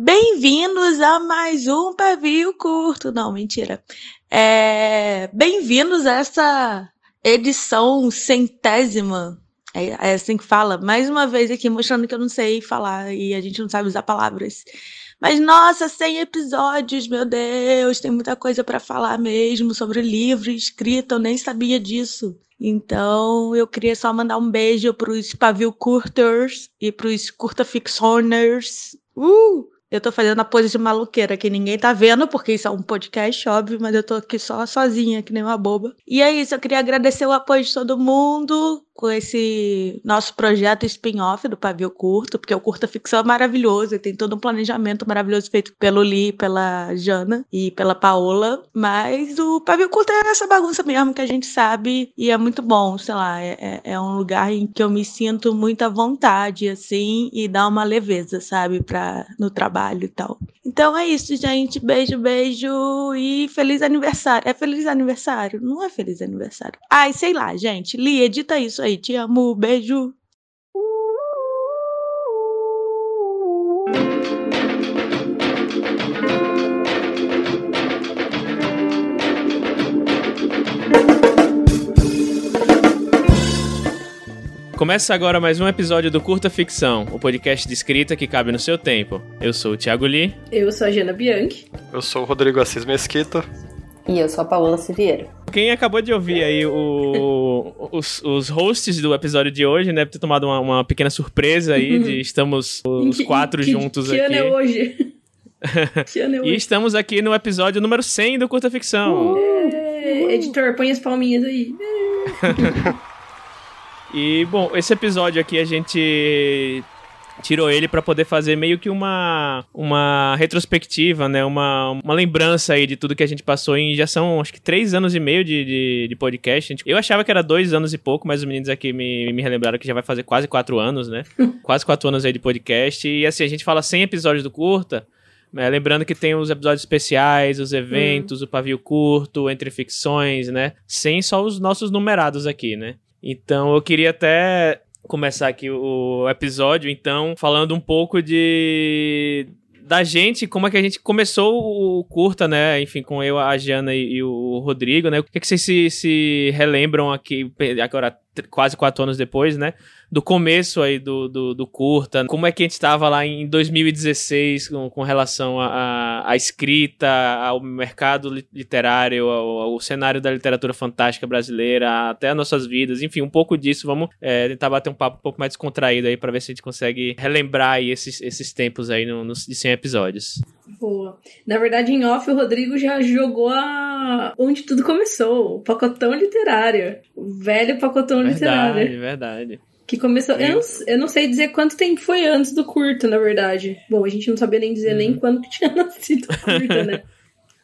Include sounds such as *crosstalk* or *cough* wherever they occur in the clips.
Bem-vindos a mais um pavio curto. Não, mentira. É... Bem-vindos a essa edição centésima. É, é assim que fala. Mais uma vez aqui mostrando que eu não sei falar e a gente não sabe usar palavras. Mas nossa, 100 episódios, meu Deus, tem muita coisa para falar mesmo sobre livro escrita, eu nem sabia disso. Então, eu queria só mandar um beijo pros pavio curters e pros curta fictioners. Uh! Eu tô fazendo a pose de maluqueira que ninguém tá vendo, porque isso é um podcast, óbvio, mas eu tô aqui só sozinha, que nem uma boba. E é isso, eu queria agradecer o apoio de todo mundo com esse nosso projeto spin-off do Pavio Curto, porque o Curta Ficção é maravilhoso e tem todo um planejamento maravilhoso feito pelo Li, pela Jana e pela Paola, mas o Pavio Curto é essa bagunça mesmo que a gente sabe e é muito bom, sei lá, é, é, é um lugar em que eu me sinto muita vontade, assim, e dá uma leveza, sabe, pra, no trabalho e tal. Então é isso, gente, beijo, beijo e feliz aniversário. É feliz aniversário? Não é feliz aniversário. Ai, sei lá, gente, Li, edita isso aí aí. Te amo, beijo. Começa agora mais um episódio do Curta Ficção, o podcast de escrita que cabe no seu tempo. Eu sou o Thiago Lee. Eu sou a Jana Bianchi. Eu sou o Rodrigo Assis Mesquita. E eu sou a Paola Siviero. Quem acabou de ouvir aí o, os, os hosts do episódio de hoje, né? Deve ter tomado uma, uma pequena surpresa aí de estamos os que, quatro que, juntos que aqui. Ano é hoje? *laughs* que ano é hoje? E estamos aqui no episódio número 100 do Curta Ficção. Uh, editor, põe as palminhas aí. *laughs* e, bom, esse episódio aqui a gente tirou ele para poder fazer meio que uma, uma retrospectiva, né? Uma, uma lembrança aí de tudo que a gente passou em. Já são acho que três anos e meio de, de, de podcast. Eu achava que era dois anos e pouco, mas os meninos aqui me, me relembraram que já vai fazer quase quatro anos, né? *laughs* quase quatro anos aí de podcast. E assim, a gente fala 100 episódios do Curta. É, lembrando que tem os episódios especiais, os eventos, hum. o pavio curto, entre ficções, né? Sem só os nossos numerados aqui, né? Então eu queria até começar aqui o episódio, então, falando um pouco de da gente, como é que a gente começou o curta, né? Enfim, com eu, a Jana e, e o Rodrigo, né? O que, é que vocês se, se relembram aqui, agora quase quatro anos depois, né? do começo aí do, do, do, curta, como é que a gente estava lá em 2016 com, com relação à escrita, ao mercado literário, ao, ao, cenário da literatura fantástica brasileira, até as nossas vidas, enfim, um pouco disso. Vamos é, tentar bater um papo um pouco mais descontraído aí para ver se a gente consegue relembrar aí esses, esses tempos aí no, nos, de 100 episódios. Boa. Na verdade, em off, o Rodrigo já jogou a... onde tudo começou, o pacotão literário. O velho pacotão verdade, literário. Verdade, verdade. Que começou. Eu não, eu não, sei dizer quanto tempo foi antes do curta, na verdade. Bom, a gente não sabia nem dizer uhum. nem quando que tinha *laughs* nascido o curta, né?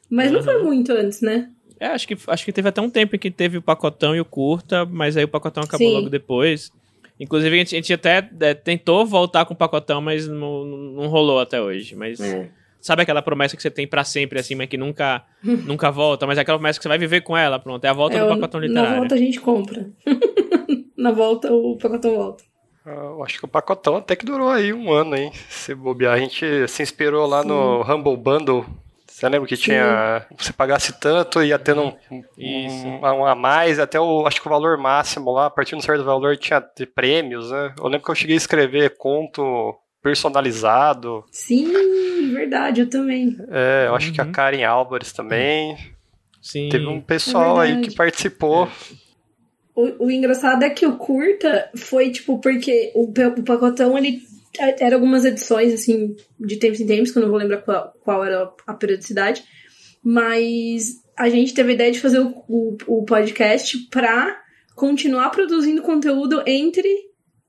Mas uhum. não foi uhum. muito antes, né? É, acho que, acho que teve até um tempo em que teve o pacotão e o curta, mas aí o pacotão acabou Sim. logo depois. Inclusive, a gente, a gente até é, tentou voltar com o pacotão, mas não, não rolou até hoje. Mas. É. Sabe aquela promessa que você tem para sempre, assim, mas que nunca, *laughs* nunca volta? Mas é aquela promessa que você vai viver com ela, pronto. É a volta é, do pacotão literário. Na volta a gente compra. *laughs* na volta o pacotão volta. Eu acho que o pacotão até que durou aí um ano, hein? Se bobear, a gente se inspirou lá Sim. no Humble Bundle. Você lembra que Sim. tinha. Você pagasse tanto, ia tendo um, um, um, a mais, até o. Acho que o valor máximo lá, a partir de um certo valor, tinha de prêmios, né? Eu lembro que eu cheguei a escrever conto personalizado. Sim, verdade, eu também. É, eu acho uhum. que a uhum. Karen Álvares também. Sim. Teve um pessoal é aí que participou. É. O, o, engraçado é que o curta foi, tipo, porque o, o pacotão, ele era algumas edições, assim, de tempos em tempos, que eu não vou lembrar qual, qual era a periodicidade, mas a gente teve a ideia de fazer o, o, o podcast pra continuar produzindo conteúdo entre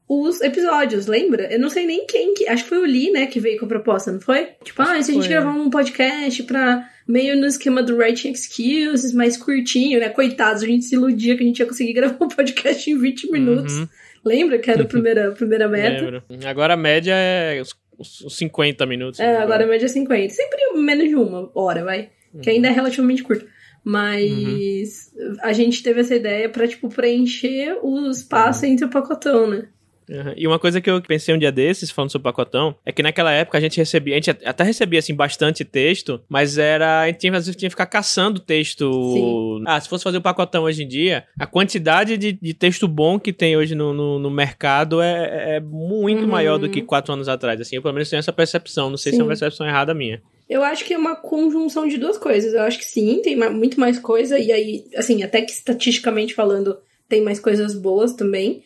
os episódios, lembra? Eu não sei nem quem que. Acho que foi o Lee, né, que veio com a proposta, não foi? Tipo, ah, se a gente gravar um podcast pra. meio no esquema do Writing Excuses, mais curtinho, né? Coitados, a gente se iludia que a gente ia conseguir *laughs* gravar um podcast em 20 minutos. Uhum. Lembra que era a primeira, a primeira meta? Lembro. Agora a média é os 50 minutos. É, agora a média é 50. Sempre menos de uma hora, vai. Uhum. Que ainda é relativamente curto. Mas uhum. a gente teve essa ideia pra, tipo, preencher o espaço uhum. entre o pacotão, né? Uhum. E uma coisa que eu pensei um dia desses, falando sobre o pacotão, é que naquela época a gente recebia, a gente até recebia assim bastante texto, mas era. A gente tinha, às vezes tinha que ficar caçando texto. Sim. Ah, se fosse fazer o pacotão hoje em dia, a quantidade de, de texto bom que tem hoje no, no, no mercado é, é muito uhum. maior do que quatro anos atrás. Assim, eu pelo menos tenho essa percepção. Não sei sim. se é uma percepção errada minha. Eu acho que é uma conjunção de duas coisas. Eu acho que sim, tem muito mais coisa, e aí, assim, até que estatisticamente falando, tem mais coisas boas também.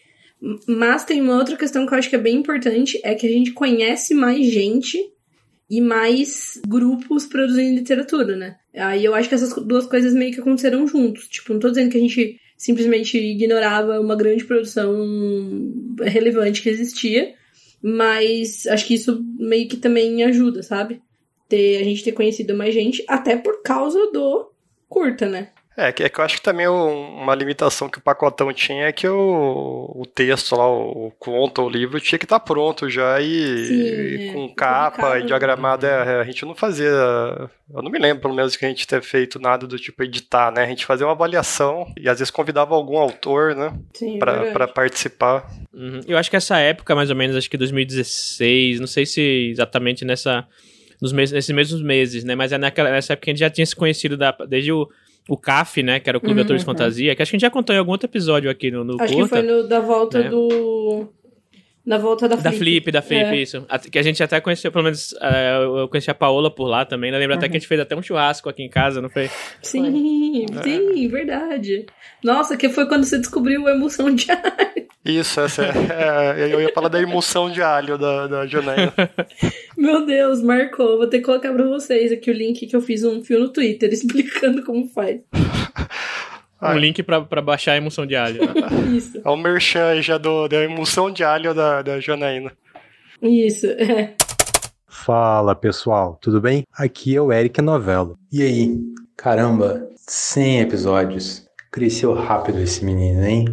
Mas tem uma outra questão que eu acho que é bem importante, é que a gente conhece mais gente e mais grupos produzindo literatura, né? Aí eu acho que essas duas coisas meio que aconteceram juntos. Tipo, não tô dizendo que a gente simplesmente ignorava uma grande produção relevante que existia, mas acho que isso meio que também ajuda, sabe? Ter, a gente ter conhecido mais gente, até por causa do curta, né? É, que, é que eu acho que também uma limitação que o pacotão tinha é que o, o texto lá, o conto, o livro, tinha que estar tá pronto já e, Sim, e é, com capa e diagramado. É, a gente não fazia. Eu não me lembro, pelo menos, que a gente ter feito nada do tipo editar, né? A gente fazia uma avaliação e às vezes convidava algum autor, né? Sim, para participar. Uhum. Eu acho que essa época, mais ou menos, acho que 2016, não sei se exatamente nessa. Nos meses, nesses mesmos meses, né? Mas é naquela, nessa época que a gente já tinha se conhecido da, desde o o CAF, né? Que era o Clube uhum, de Atores de uhum. Fantasia, que acho que a gente já contou em algum outro episódio aqui no, no Acho curta, que foi no, da volta né? do... Na volta da Flip. Da Flip, da Flip, é. isso. Que a gente até conheceu, pelo menos, uh, eu conheci a Paola por lá também. Eu lembro uhum. até que a gente fez até um churrasco aqui em casa, não foi? Sim, foi. sim, é. verdade. Nossa, que foi quando você descobriu a emoção de alho. Isso, essa é, é, eu ia falar da emoção de alho da, da Janaína. *laughs* Meu Deus, marcou. Vou ter que colocar pra vocês aqui o link que eu fiz um fio no Twitter explicando como faz. Um link pra, pra baixar a emoção de alho. *laughs* Isso. É o merchan já do, da emoção de alho da, da Janaína. Isso, é. Fala pessoal, tudo bem? Aqui é o Eric Novello. E aí? Caramba, 100 episódios. Cresceu rápido esse menino, hein?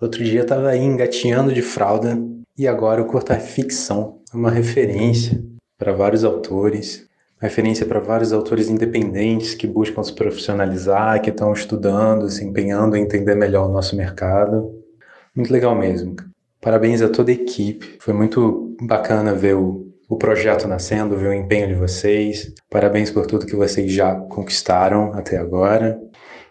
Outro dia eu tava aí engatinhando de fralda e agora o curta ficção é uma referência para vários autores, referência para vários autores independentes que buscam se profissionalizar, que estão estudando, se empenhando em entender melhor o nosso mercado. Muito legal mesmo. Parabéns a toda a equipe. Foi muito bacana ver o, o projeto nascendo, ver o empenho de vocês. Parabéns por tudo que vocês já conquistaram até agora.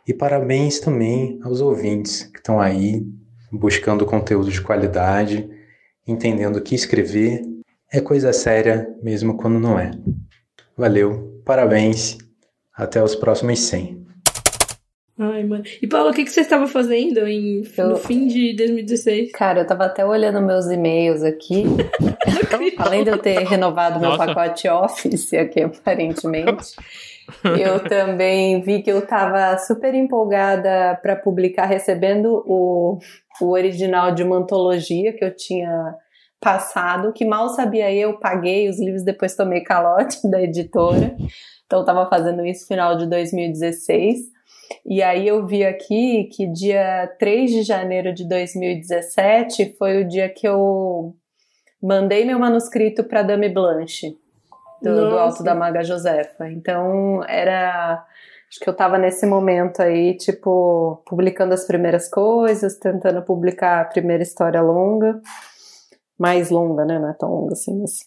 E parabéns também aos ouvintes que estão aí buscando conteúdo de qualidade, entendendo que escrever é coisa séria mesmo quando não é. Valeu, parabéns, até os próximos 100. Ai, mano. E Paulo, o que, que você estava fazendo em, eu... no fim de 2016? Cara, eu tava até olhando meus e-mails aqui. *laughs* Além de eu ter renovado meu pacote Office aqui, aparentemente. *laughs* eu também vi que eu estava super empolgada para publicar, recebendo o, o original de uma antologia que eu tinha passado, que mal sabia eu, paguei os livros, depois tomei calote *laughs* da editora. Então estava fazendo isso final de 2016. E aí eu vi aqui que dia 3 de janeiro de 2017 foi o dia que eu mandei meu manuscrito para Dame Blanche, do, do, Alto da Maga Josefa. Então era. Acho que eu estava nesse momento aí, tipo, publicando as primeiras coisas, tentando publicar a primeira história longa mais longa, né? Não é tão longa assim, mas,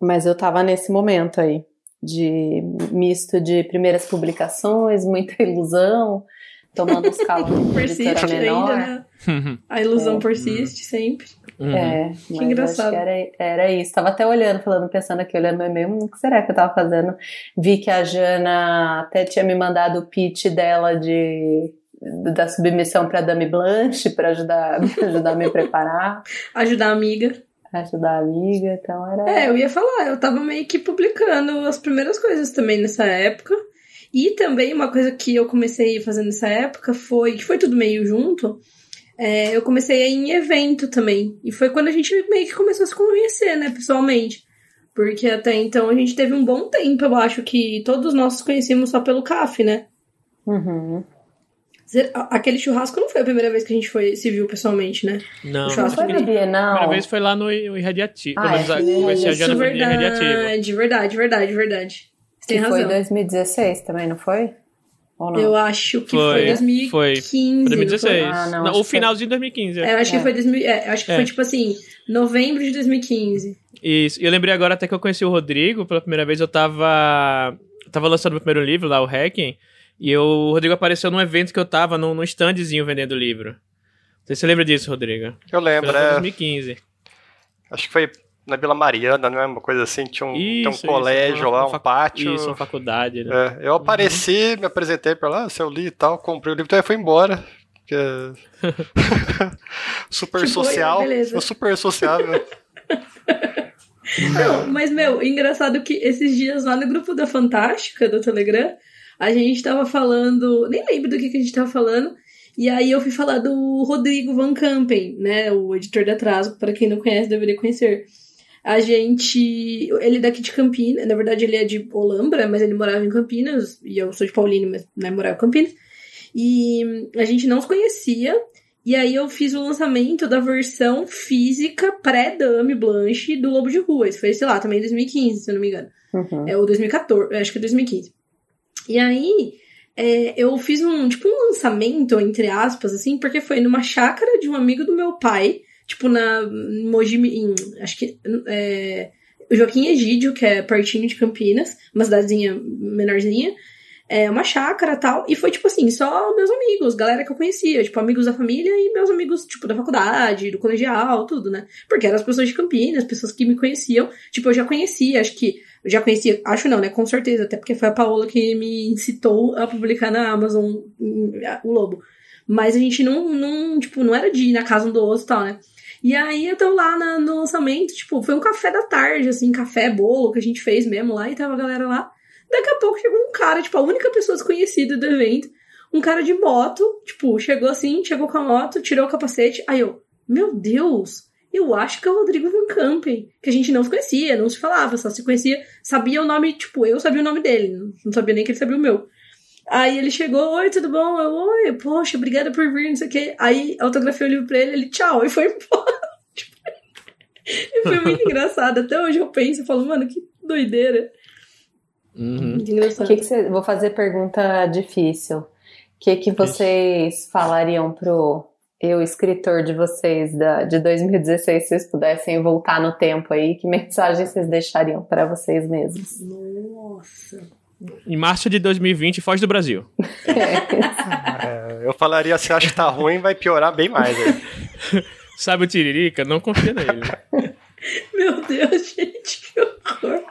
mas eu tava nesse momento aí de misto de primeiras publicações, muita *laughs* ilusão, tomando os calos de editora menor. Ainda, né? A ilusão é. persiste sempre. Uhum. É, que engraçado. Que era, era isso. Tava até olhando, falando, pensando aqui, olhando meu e-mail, hum, o que será que eu tava fazendo? Vi que a Jana até tinha me mandado o pitch dela de da submissão para Dame Blanche para ajudar, *laughs* ajudar a me preparar. Ajudar a amiga. Ajudar a amiga, então era. É, eu ia falar, eu tava meio que publicando as primeiras coisas também nessa época. E também uma coisa que eu comecei fazendo nessa época foi, que foi tudo meio junto, é, eu comecei a ir em evento também. E foi quando a gente meio que começou a se conhecer, né, pessoalmente. Porque até então a gente teve um bom tempo, eu acho que todos nós conhecíamos só pelo CAF, né? Uhum. Aquele churrasco não foi a primeira vez que a gente foi, se viu pessoalmente, né? Não, não foi no Bienal. A primeira vez foi lá no Irradiativo. Ah, é, conheci a Jana no Irradiativo. Verdade, verdade, verdade, verdade. Você tem razão. Foi 2016 também, não foi? Eu acho que foi, foi 2015. Foi, foi 2016. Ah, não, não, o finalzinho de 2015. É, eu acho é. que foi 2000, é, acho que é. foi tipo assim, novembro de 2015. Isso. E eu lembrei agora até que eu conheci o Rodrigo pela primeira vez. Eu tava, eu tava lançando meu primeiro livro lá, o Hacking. E eu, o Rodrigo apareceu num evento que eu tava, num, num standzinho vendendo livro. Não sei se você lembra disso, Rodrigo. Eu lembro, foi é. 2015. Acho que foi na Vila Mariana, não é? Uma coisa assim, tinha um, isso, tinha um colégio isso, lá, um pátio. Isso, uma faculdade, né? É, eu apareci, uhum. me apresentei pra lá, se eu li e tal, comprei o livro, então eu fui embora. Porque... *laughs* super *laughs* tipo, social. Beleza. super sociável. Não, mas, meu, engraçado que esses dias lá no grupo da Fantástica, do Telegram, a gente tava falando. Nem lembro do que, que a gente tava falando. E aí eu fui falar do Rodrigo Van Campen, né? O editor da Atraso, para quem não conhece, deveria conhecer. A gente. Ele é daqui de Campinas, na verdade ele é de Olambra, mas ele morava em Campinas, e eu sou de Paulínia, mas né, morava em Campinas. E a gente não se conhecia. E aí eu fiz o lançamento da versão física pré-Dame Blanche do Lobo de Rua. Isso foi, sei lá, também em 2015, se eu não me engano. Uhum. É o 2014, acho que é 2015. E aí é, eu fiz um, tipo, um lançamento, entre aspas, assim, porque foi numa chácara de um amigo do meu pai, tipo, na Mogi, acho que, é, Joaquim Egídio, que é pertinho de Campinas, uma cidadezinha menorzinha, é, uma chácara tal, e foi, tipo assim, só meus amigos, galera que eu conhecia, tipo, amigos da família e meus amigos, tipo, da faculdade, do colegial, tudo, né? Porque eram as pessoas de Campinas, pessoas que me conheciam, tipo, eu já conhecia, acho que eu já conhecia, acho não, né? Com certeza, até porque foi a Paola que me incitou a publicar na Amazon o Lobo. Mas a gente não, não, tipo, não era de ir na casa um do outro e tal, né? E aí eu lá na, no lançamento, tipo, foi um café da tarde, assim, café, bolo que a gente fez mesmo lá, e tava a galera lá. Daqui a pouco chegou um cara, tipo, a única pessoa desconhecida do evento, um cara de moto, tipo, chegou assim, chegou com a moto, tirou o capacete, aí eu, meu Deus, eu acho que é o Rodrigo Van Campen, que a gente não se conhecia, não se falava, só se conhecia, sabia o nome, tipo, eu sabia o nome dele, não sabia nem que ele sabia o meu. Aí ele chegou, oi, tudo bom? Eu, oi, poxa, obrigada por vir, não sei o quê. Aí autografei o livro pra ele, ele, tchau, e foi *laughs* embora. e foi muito engraçado. Até hoje eu penso, eu falo, mano, que doideira. Uhum. Muito engraçado. Que que você, vou fazer pergunta difícil. O que, que vocês falariam pro eu, escritor de vocês da, de 2016, se vocês pudessem voltar no tempo aí, que *laughs* mensagem vocês deixariam para vocês mesmos? Nossa. Em março de 2020, foge do Brasil. *laughs* É, eu falaria, se acha que tá ruim, vai piorar bem mais. Né? *laughs* Sabe o Tiririca? Não confia nele. Meu Deus, gente, que horror.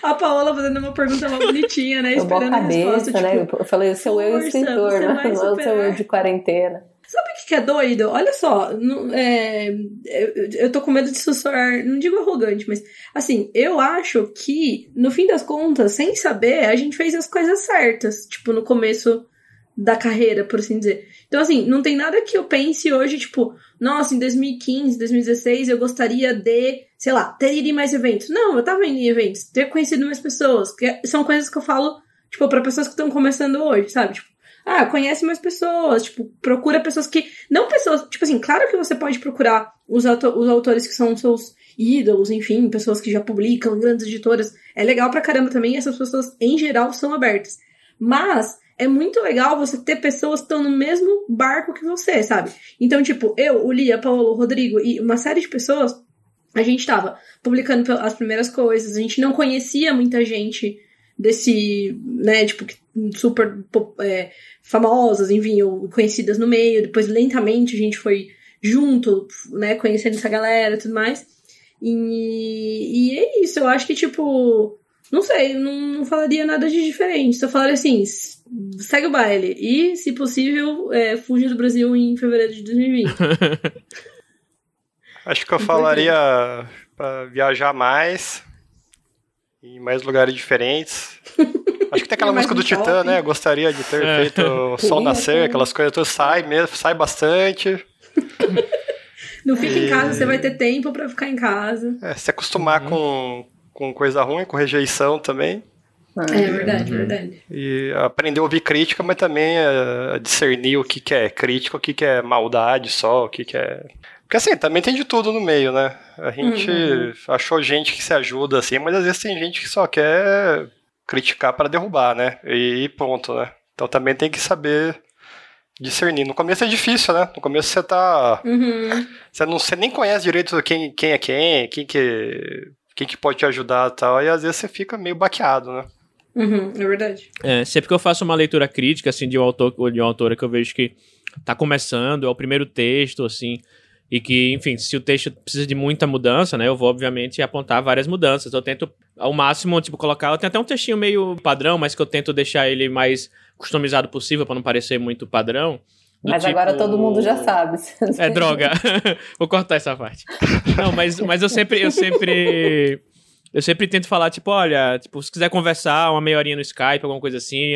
A Paola fazendo uma pergunta mal bonitinha, né? Esperando a cabeça, resposta, né? Tipo, eu falei, o seu eu escritor, né? não o seu eu de quarentena. Sabe o que é doido? Olha só, não, é, eu, eu tô com medo de sussurrar, não digo arrogante, mas assim, eu acho que, no fim das contas, sem saber, a gente fez as coisas certas, tipo, no começo da carreira, por assim dizer. Então, assim, não tem nada que eu pense hoje, tipo, nossa, em 2015, 2016 eu gostaria de, sei lá, ter ido em mais eventos. Não, eu tava indo em eventos, ter conhecido mais pessoas, que são coisas que eu falo, tipo, para pessoas que estão começando hoje, sabe? Tipo, ah, conhece mais pessoas, tipo, procura pessoas que. Não pessoas. Tipo assim, claro que você pode procurar os, os autores que são seus ídolos, enfim, pessoas que já publicam, grandes editoras. É legal pra caramba também, essas pessoas, em geral, são abertas. Mas é muito legal você ter pessoas que estão no mesmo barco que você, sabe? Então, tipo, eu, o Lia, Paulo, o Rodrigo e uma série de pessoas, a gente tava publicando as primeiras coisas, a gente não conhecia muita gente desse, né, tipo, super é, famosas, enfim, ou conhecidas no meio. Depois, lentamente, a gente foi junto, né, conhecendo essa galera e tudo mais. E, e é isso, eu acho que, tipo, não sei, não, não falaria nada de diferente. Só falaria assim, segue o baile. E, se possível, é, fuja do Brasil em fevereiro de 2020. *laughs* acho que eu falaria para viajar mais, em mais lugares diferentes. *laughs* Acho que tem aquela música do Titã, né? Gostaria de ter é. feito o sol nascer, aquelas coisas todas. Sai mesmo, sai bastante. *laughs* Não fica e... em casa, você vai ter tempo para ficar em casa. É, se acostumar uhum. com, com coisa ruim, com rejeição também. É verdade, uhum. verdade. E aprender a ouvir crítica, mas também a discernir o que, que é crítica, o que, que é maldade só, o que, que é. Porque assim, também tem de tudo no meio, né? A gente uhum. achou gente que se ajuda assim, mas às vezes tem gente que só quer criticar para derrubar, né? E ponto, né? Então também tem que saber discernir. No começo é difícil, né? No começo você tá. Uhum. Você, não, você nem conhece direito quem, quem é quem, quem que, quem que pode te ajudar e tal. E às vezes você fica meio baqueado, né? Uhum, é verdade. É, sempre que eu faço uma leitura crítica, assim, de um autor ou de uma autora que eu vejo que tá começando, é o primeiro texto, assim, e que, enfim, se o texto precisa de muita mudança, né, eu vou, obviamente, apontar várias mudanças. Eu tento, ao máximo, tipo, colocar... Eu tenho até um textinho meio padrão, mas que eu tento deixar ele mais customizado possível para não parecer muito padrão. Mas tipo... agora todo mundo já sabe. *laughs* É droga. *laughs* Vou cortar essa parte. Não, mas, mas eu sempre, eu sempre, eu sempre tento falar tipo, olha, tipo, se quiser conversar uma meia horinha no Skype, alguma coisa assim,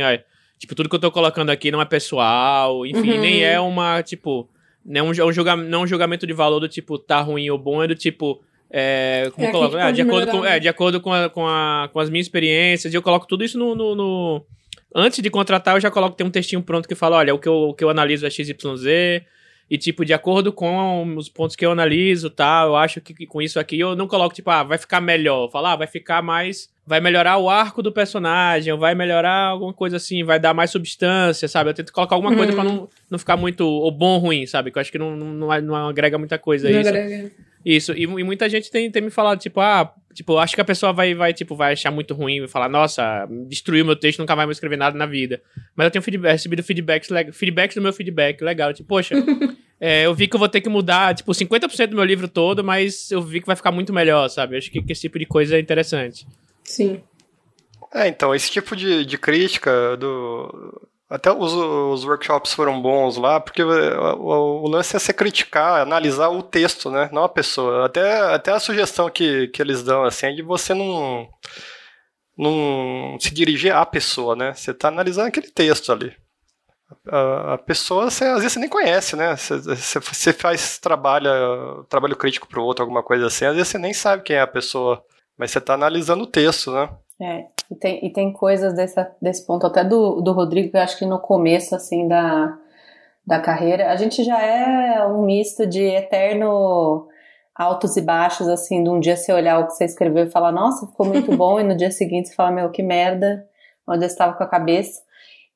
tipo, tudo que eu tô colocando aqui não é pessoal, enfim, Uhum. nem é uma tipo, não é um, um julga, não é um julgamento de valor do tipo tá ruim ou bom, é do tipo é, como É, eu coloco? Ah, de acordo com, né? é, de acordo com, a, com, a, com as minhas experiências, e eu coloco tudo isso no, no, no- Antes de contratar, eu já coloco, tem um textinho pronto que fala, olha, o que eu, o que eu analiso é XYZ, e, tipo, de acordo com os pontos que eu analiso, tá, eu acho que, que com isso aqui, eu não coloco, tipo, ah, vai ficar melhor. Eu falo, ah, vai ficar mais... Vai melhorar o arco do personagem, ou vai melhorar alguma coisa assim, vai dar mais substância, sabe? Eu tento colocar alguma coisa Uhum. pra não, não ficar muito ou bom ou ruim, sabe? Que eu acho que não, não, não, não agrega muita coisa Não isso. agrega. Isso, e, e muita gente tem, tem me falado, tipo, ah, tipo, eu acho que a pessoa vai, vai, tipo, vai achar muito ruim, vai falar, nossa, destruiu meu texto, nunca mais vou escrever nada na vida. Mas eu tenho feedback, recebido feedbacks, feedbacks do meu feedback, legal, tipo, poxa, *laughs* é, eu vi que eu vou ter que mudar, tipo, 50% do meu livro todo, mas eu vi que vai ficar muito melhor, sabe? Eu acho que, que esse tipo de coisa é interessante. Sim. É, então, esse tipo de, de crítica do. Até os, os workshops foram bons lá, porque o, o- o lance é você criticar, analisar o texto, né? Não a pessoa. Até, até a sugestão que, que eles dão, assim, é de você não, não se dirigir à pessoa, né? Você está analisando aquele texto ali. A, a pessoa, você, às vezes você nem conhece, né? Você, você, você faz trabalho, trabalho crítico para o outro, alguma coisa assim, às vezes você nem sabe quem é a pessoa, mas você está analisando o texto, né? É, e tem, e tem coisas dessa, desse ponto, até do, do Rodrigo, que eu acho que no começo, assim, da, da carreira, a gente já é um misto de eterno altos e baixos, assim, de um dia você olhar o que você escreveu e falar, nossa, ficou muito bom, e no dia seguinte você fala, meu, que merda, onde eu estava com a cabeça.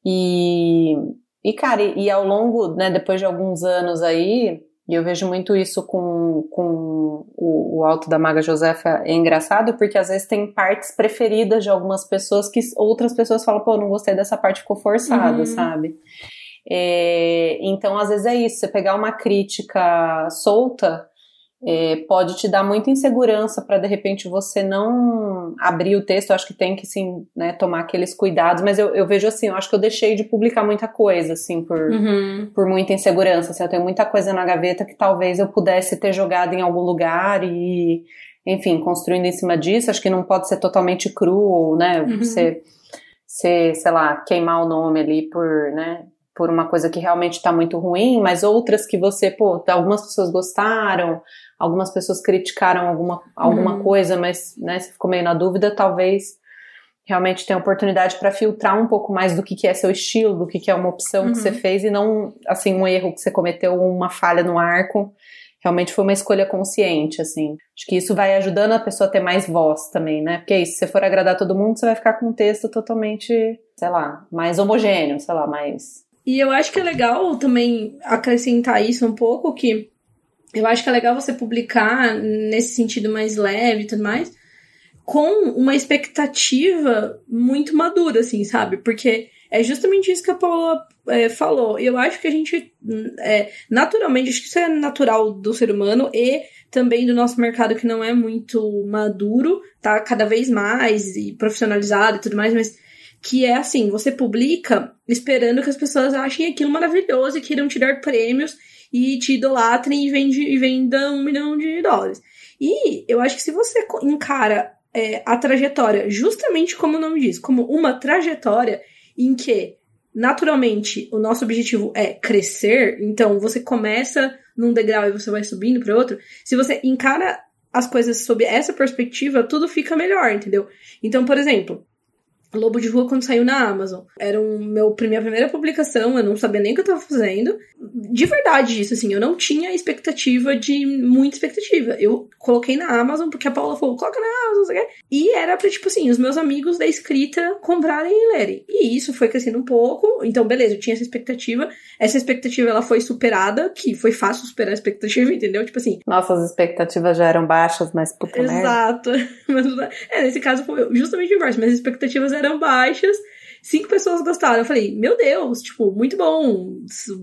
E, e cara, e, e ao longo, né, depois de alguns anos aí, e eu vejo muito isso com, com o, o Alto da Maga Josefa, é engraçado, porque às vezes tem partes preferidas de algumas pessoas que outras pessoas falam, pô, não gostei dessa parte, ficou forçada, Uhum. sabe? É, então, às vezes é isso, você pegar uma crítica solta é, pode te dar muita insegurança para de repente você não abrir o texto. Eu acho que tem que sim, né, tomar aqueles cuidados, mas eu, eu vejo assim, eu acho que eu deixei de publicar muita coisa, assim, por, Uhum. por muita insegurança. Assim, eu tenho muita coisa na gaveta que talvez eu pudesse ter jogado em algum lugar e, enfim, construindo em cima disso. Acho que não pode ser totalmente cru, ou, né? Uhum. Você, você, sei lá, queimar o nome ali por, né? Por uma coisa que realmente tá muito ruim, mas outras que você, pô, algumas pessoas gostaram, algumas pessoas criticaram alguma, alguma Uhum. coisa, mas, né, você ficou meio na dúvida, talvez realmente tenha oportunidade para filtrar um pouco mais do que, que é seu estilo, do que, que é uma opção Uhum. que você fez e não, assim, um erro que você cometeu, uma falha no arco. Realmente foi uma escolha consciente, assim. Acho que isso vai ajudando a pessoa a ter mais voz também, né? Porque isso, se você for agradar todo mundo, você vai ficar com um texto totalmente, sei lá, mais homogêneo, sei lá, mais. E eu acho que é legal também acrescentar isso um pouco, que eu acho que é legal você publicar nesse sentido mais leve e tudo mais, com uma expectativa muito madura, assim, sabe? Porque é justamente isso que a Paula é, falou. Eu acho que a gente, é, naturalmente, acho que isso é natural do ser humano e também do nosso mercado que não é muito maduro, tá cada vez mais e profissionalizado e tudo mais, mas que é assim, você publica esperando que as pessoas achem aquilo maravilhoso e queiram te dar prêmios e te idolatrem e, vende, e vendam um milhão de dólares. E eu acho que se você encara é, a trajetória, justamente como o nome diz, como uma trajetória em que, naturalmente, o nosso objetivo é crescer, então você começa num degrau e você vai subindo para outro, se você encara as coisas sob essa perspectiva, tudo fica melhor, entendeu? Então, por exemplo, Lobo de Rua quando saiu na Amazon. Era um meu, minha primeira publicação, eu não sabia nem o que eu tava fazendo. De verdade isso, assim, eu não tinha expectativa de muita expectativa. Eu coloquei na Amazon porque a Paula falou, coloca na Amazon, sabe? E era pra, tipo assim, os meus amigos da escrita comprarem e lerem. E isso foi crescendo um pouco. Então, beleza, eu tinha essa expectativa. Essa expectativa, ela foi superada, que foi fácil superar a expectativa, *laughs* entendeu? Tipo assim... Nossas expectativas já eram baixas, mas puta Exato. *laughs* é, nesse caso foi justamente o inverso. Minhas expectativas eram baixas cinco pessoas gostaram. Eu falei, meu Deus, tipo, muito bom.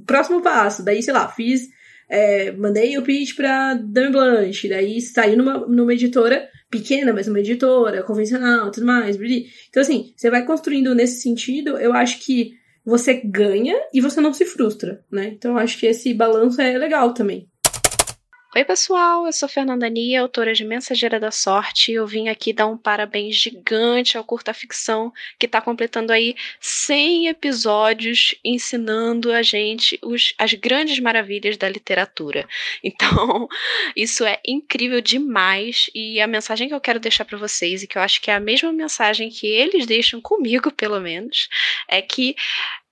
Próximo passo. Daí, sei lá, fiz. É, mandei o pitch pra Dame Blanche, daí saiu numa, numa editora pequena, mas uma editora convencional, tudo mais. Então, assim, você vai construindo nesse sentido, eu acho que você ganha e você não se frustra, né? Então, eu acho que esse balanço é legal também. Oi, pessoal, eu sou Fernanda Nia, autora de Mensageira da Sorte, e eu vim aqui dar um parabéns gigante ao Curta Ficção, que está completando aí 100 episódios ensinando a gente os, as grandes maravilhas da literatura. Então, *laughs* isso é incrível demais, e a mensagem que eu quero deixar para vocês, e que eu acho que é a mesma mensagem que eles deixam comigo, pelo menos, é que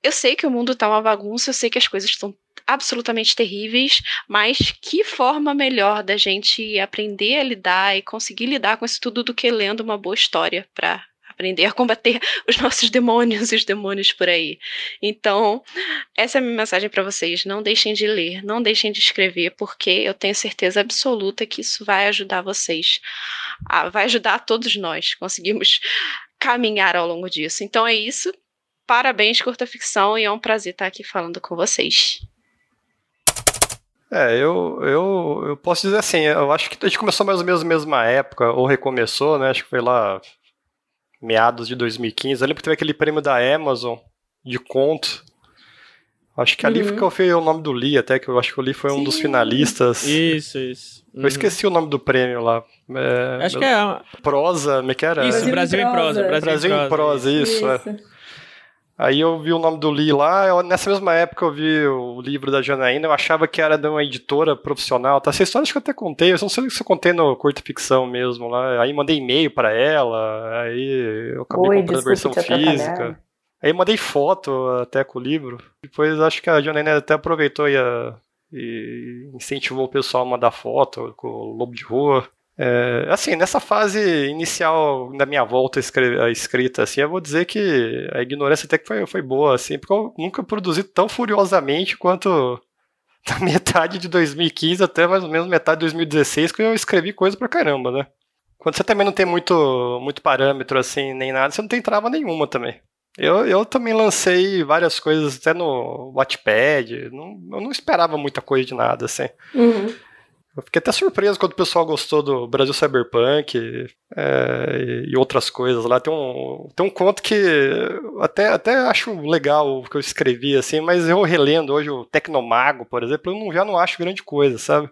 eu sei que o mundo tá uma bagunça, eu sei que as coisas estão absolutamente terríveis, mas que forma melhor da gente aprender a lidar e conseguir lidar com isso tudo do que lendo uma boa história para aprender a combater *laughs* os nossos demônios e os demônios por aí. Então, essa é a minha mensagem para vocês. Não deixem de ler, não deixem de escrever, porque eu tenho certeza absoluta que isso vai ajudar vocês. A, vai ajudar a todos nós. Conseguimos *laughs* caminhar ao longo disso. Então é isso. Parabéns, curta ficção, e é um prazer estar aqui falando com vocês. É, eu, eu, eu posso dizer assim, eu acho que a gente começou mais ou menos na mesma época, ou recomeçou, né? Acho que foi lá meados de 2015. Eu lembro que teve aquele prêmio da Amazon de conto. Acho que ali uhum. foi o nome do Lee, até que eu acho que o Lee foi Sim. um dos finalistas. Isso, isso. Uhum. Eu esqueci o nome do prêmio lá. É, acho que é. Prosa, me é que era? Isso, Brasil, Brasil em prosa. Brasil, Brasil em prosa, isso. isso. É. Aí eu vi o nome do Lee lá, eu, nessa mesma época eu vi o livro da Janaína, eu achava que era de uma editora profissional, tá? Essa história acho que eu até contei, eu não sei se eu contei no Curta Ficção mesmo lá, aí mandei e-mail para ela, aí eu acabei Oi, comprando a versão física. Aí mandei foto até com o livro, depois acho que a Janaína até aproveitou e, a, e incentivou o pessoal a mandar foto com o Lobo de Rua. É, assim, nessa fase inicial da minha volta à escrita, assim, eu vou dizer que a ignorância até que foi, foi boa, assim, porque eu nunca produzi tão furiosamente quanto *laughs* da metade de 2015 até mais ou menos metade de 2016, que eu escrevi coisa pra caramba, né? Quando você também não tem muito, muito parâmetro, assim, nem nada, você não tem trava nenhuma também. Eu, eu também lancei várias coisas até no Wattpad, não, eu não esperava muita coisa de nada, assim. Uhum. Eu fiquei até surpreso quando o pessoal gostou do Brasil Cyberpunk é, e outras coisas lá. Tem um, tem um conto que até, até acho legal o que eu escrevi, assim, mas eu relendo hoje o Tecnomago, por exemplo, eu não, já não acho grande coisa, sabe?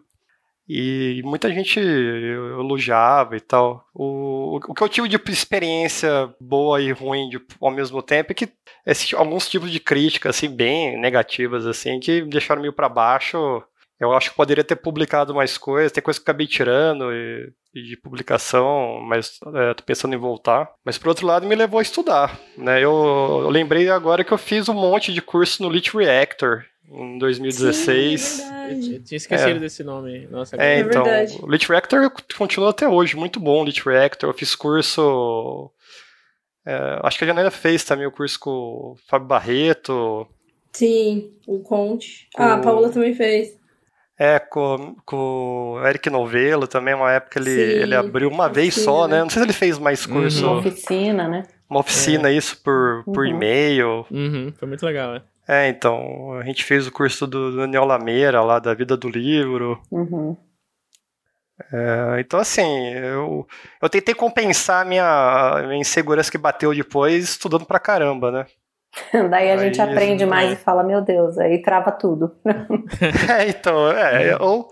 E muita gente elogiava e tal. O, o que eu tive de experiência boa e ruim de, ao mesmo tempo é que esse, alguns tipos de crítica, assim, bem negativas, assim, que me deixaram meio para baixo eu acho que poderia ter publicado mais coisas, tem coisa que eu acabei tirando e, e de publicação, mas é, tô pensando em voltar. Mas por outro lado, me levou a estudar. Né? Eu, eu lembrei agora que eu fiz um monte de curso no Lit Reactor em 2016. Sim, é eu tinha esquecido é. desse nome. Nossa, é, então, é o Lit Reactor continua até hoje, muito bom o Lit Reactor. Eu fiz curso. É, acho que a Janela fez também o curso com o Fábio Barreto. Sim, o Conte. Ah, a Paula também fez. É, com, com o Eric Novello também, uma época ele, Sim, ele abriu uma vez só, né? Não sei se ele fez mais curso. Uhum. Uma oficina, né? Uma oficina, é. isso, por, por uhum. e-mail. Uhum. Foi muito legal, é. É, então, a gente fez o curso do Daniel Lameira, lá da Vida do Livro. Uhum. É, então, assim, eu, eu tentei compensar a minha, minha insegurança que bateu depois estudando pra caramba, né? *laughs* Daí a aí, gente aprende mais é. e fala, meu Deus, aí trava tudo. *laughs* é, então, é, eu,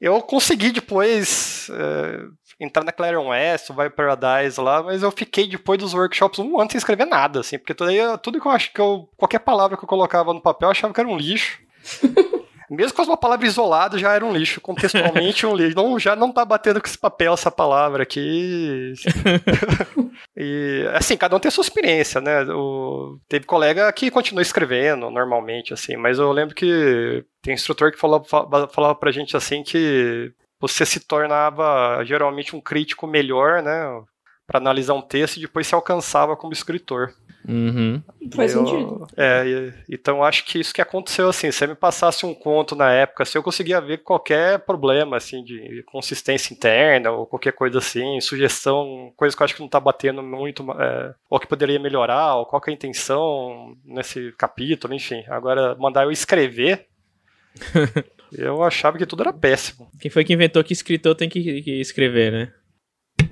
eu consegui depois é, entrar na Clarion West, vai Paradise lá, mas eu fiquei depois dos workshops um ano sem escrever nada, assim, porque tudo, aí, tudo que eu acho que eu, qualquer palavra que eu colocava no papel eu achava que era um lixo. *laughs* Mesmo com uma palavra isolada, já era um lixo. Contextualmente, um lixo. Não, já não tá batendo com esse papel, essa palavra aqui. *laughs* e, assim, cada um tem a sua experiência, né? O, teve colega que continua escrevendo normalmente, assim, mas eu lembro que tem instrutor que falava, falava pra gente assim que você se tornava geralmente um crítico melhor, né? Para analisar um texto e depois se alcançava como escritor. Uhum. Faz eu, sentido. É, então acho que isso que aconteceu assim, se você me passasse um conto na época, se assim, eu conseguia ver qualquer problema assim de consistência interna ou qualquer coisa assim, sugestão, coisa que eu acho que não tá batendo muito, é, ou que poderia melhorar, ou qual é a intenção nesse capítulo, enfim. Agora mandar eu escrever *laughs* Eu achava que tudo era péssimo. Quem foi que inventou que escritor tem que, que escrever, né?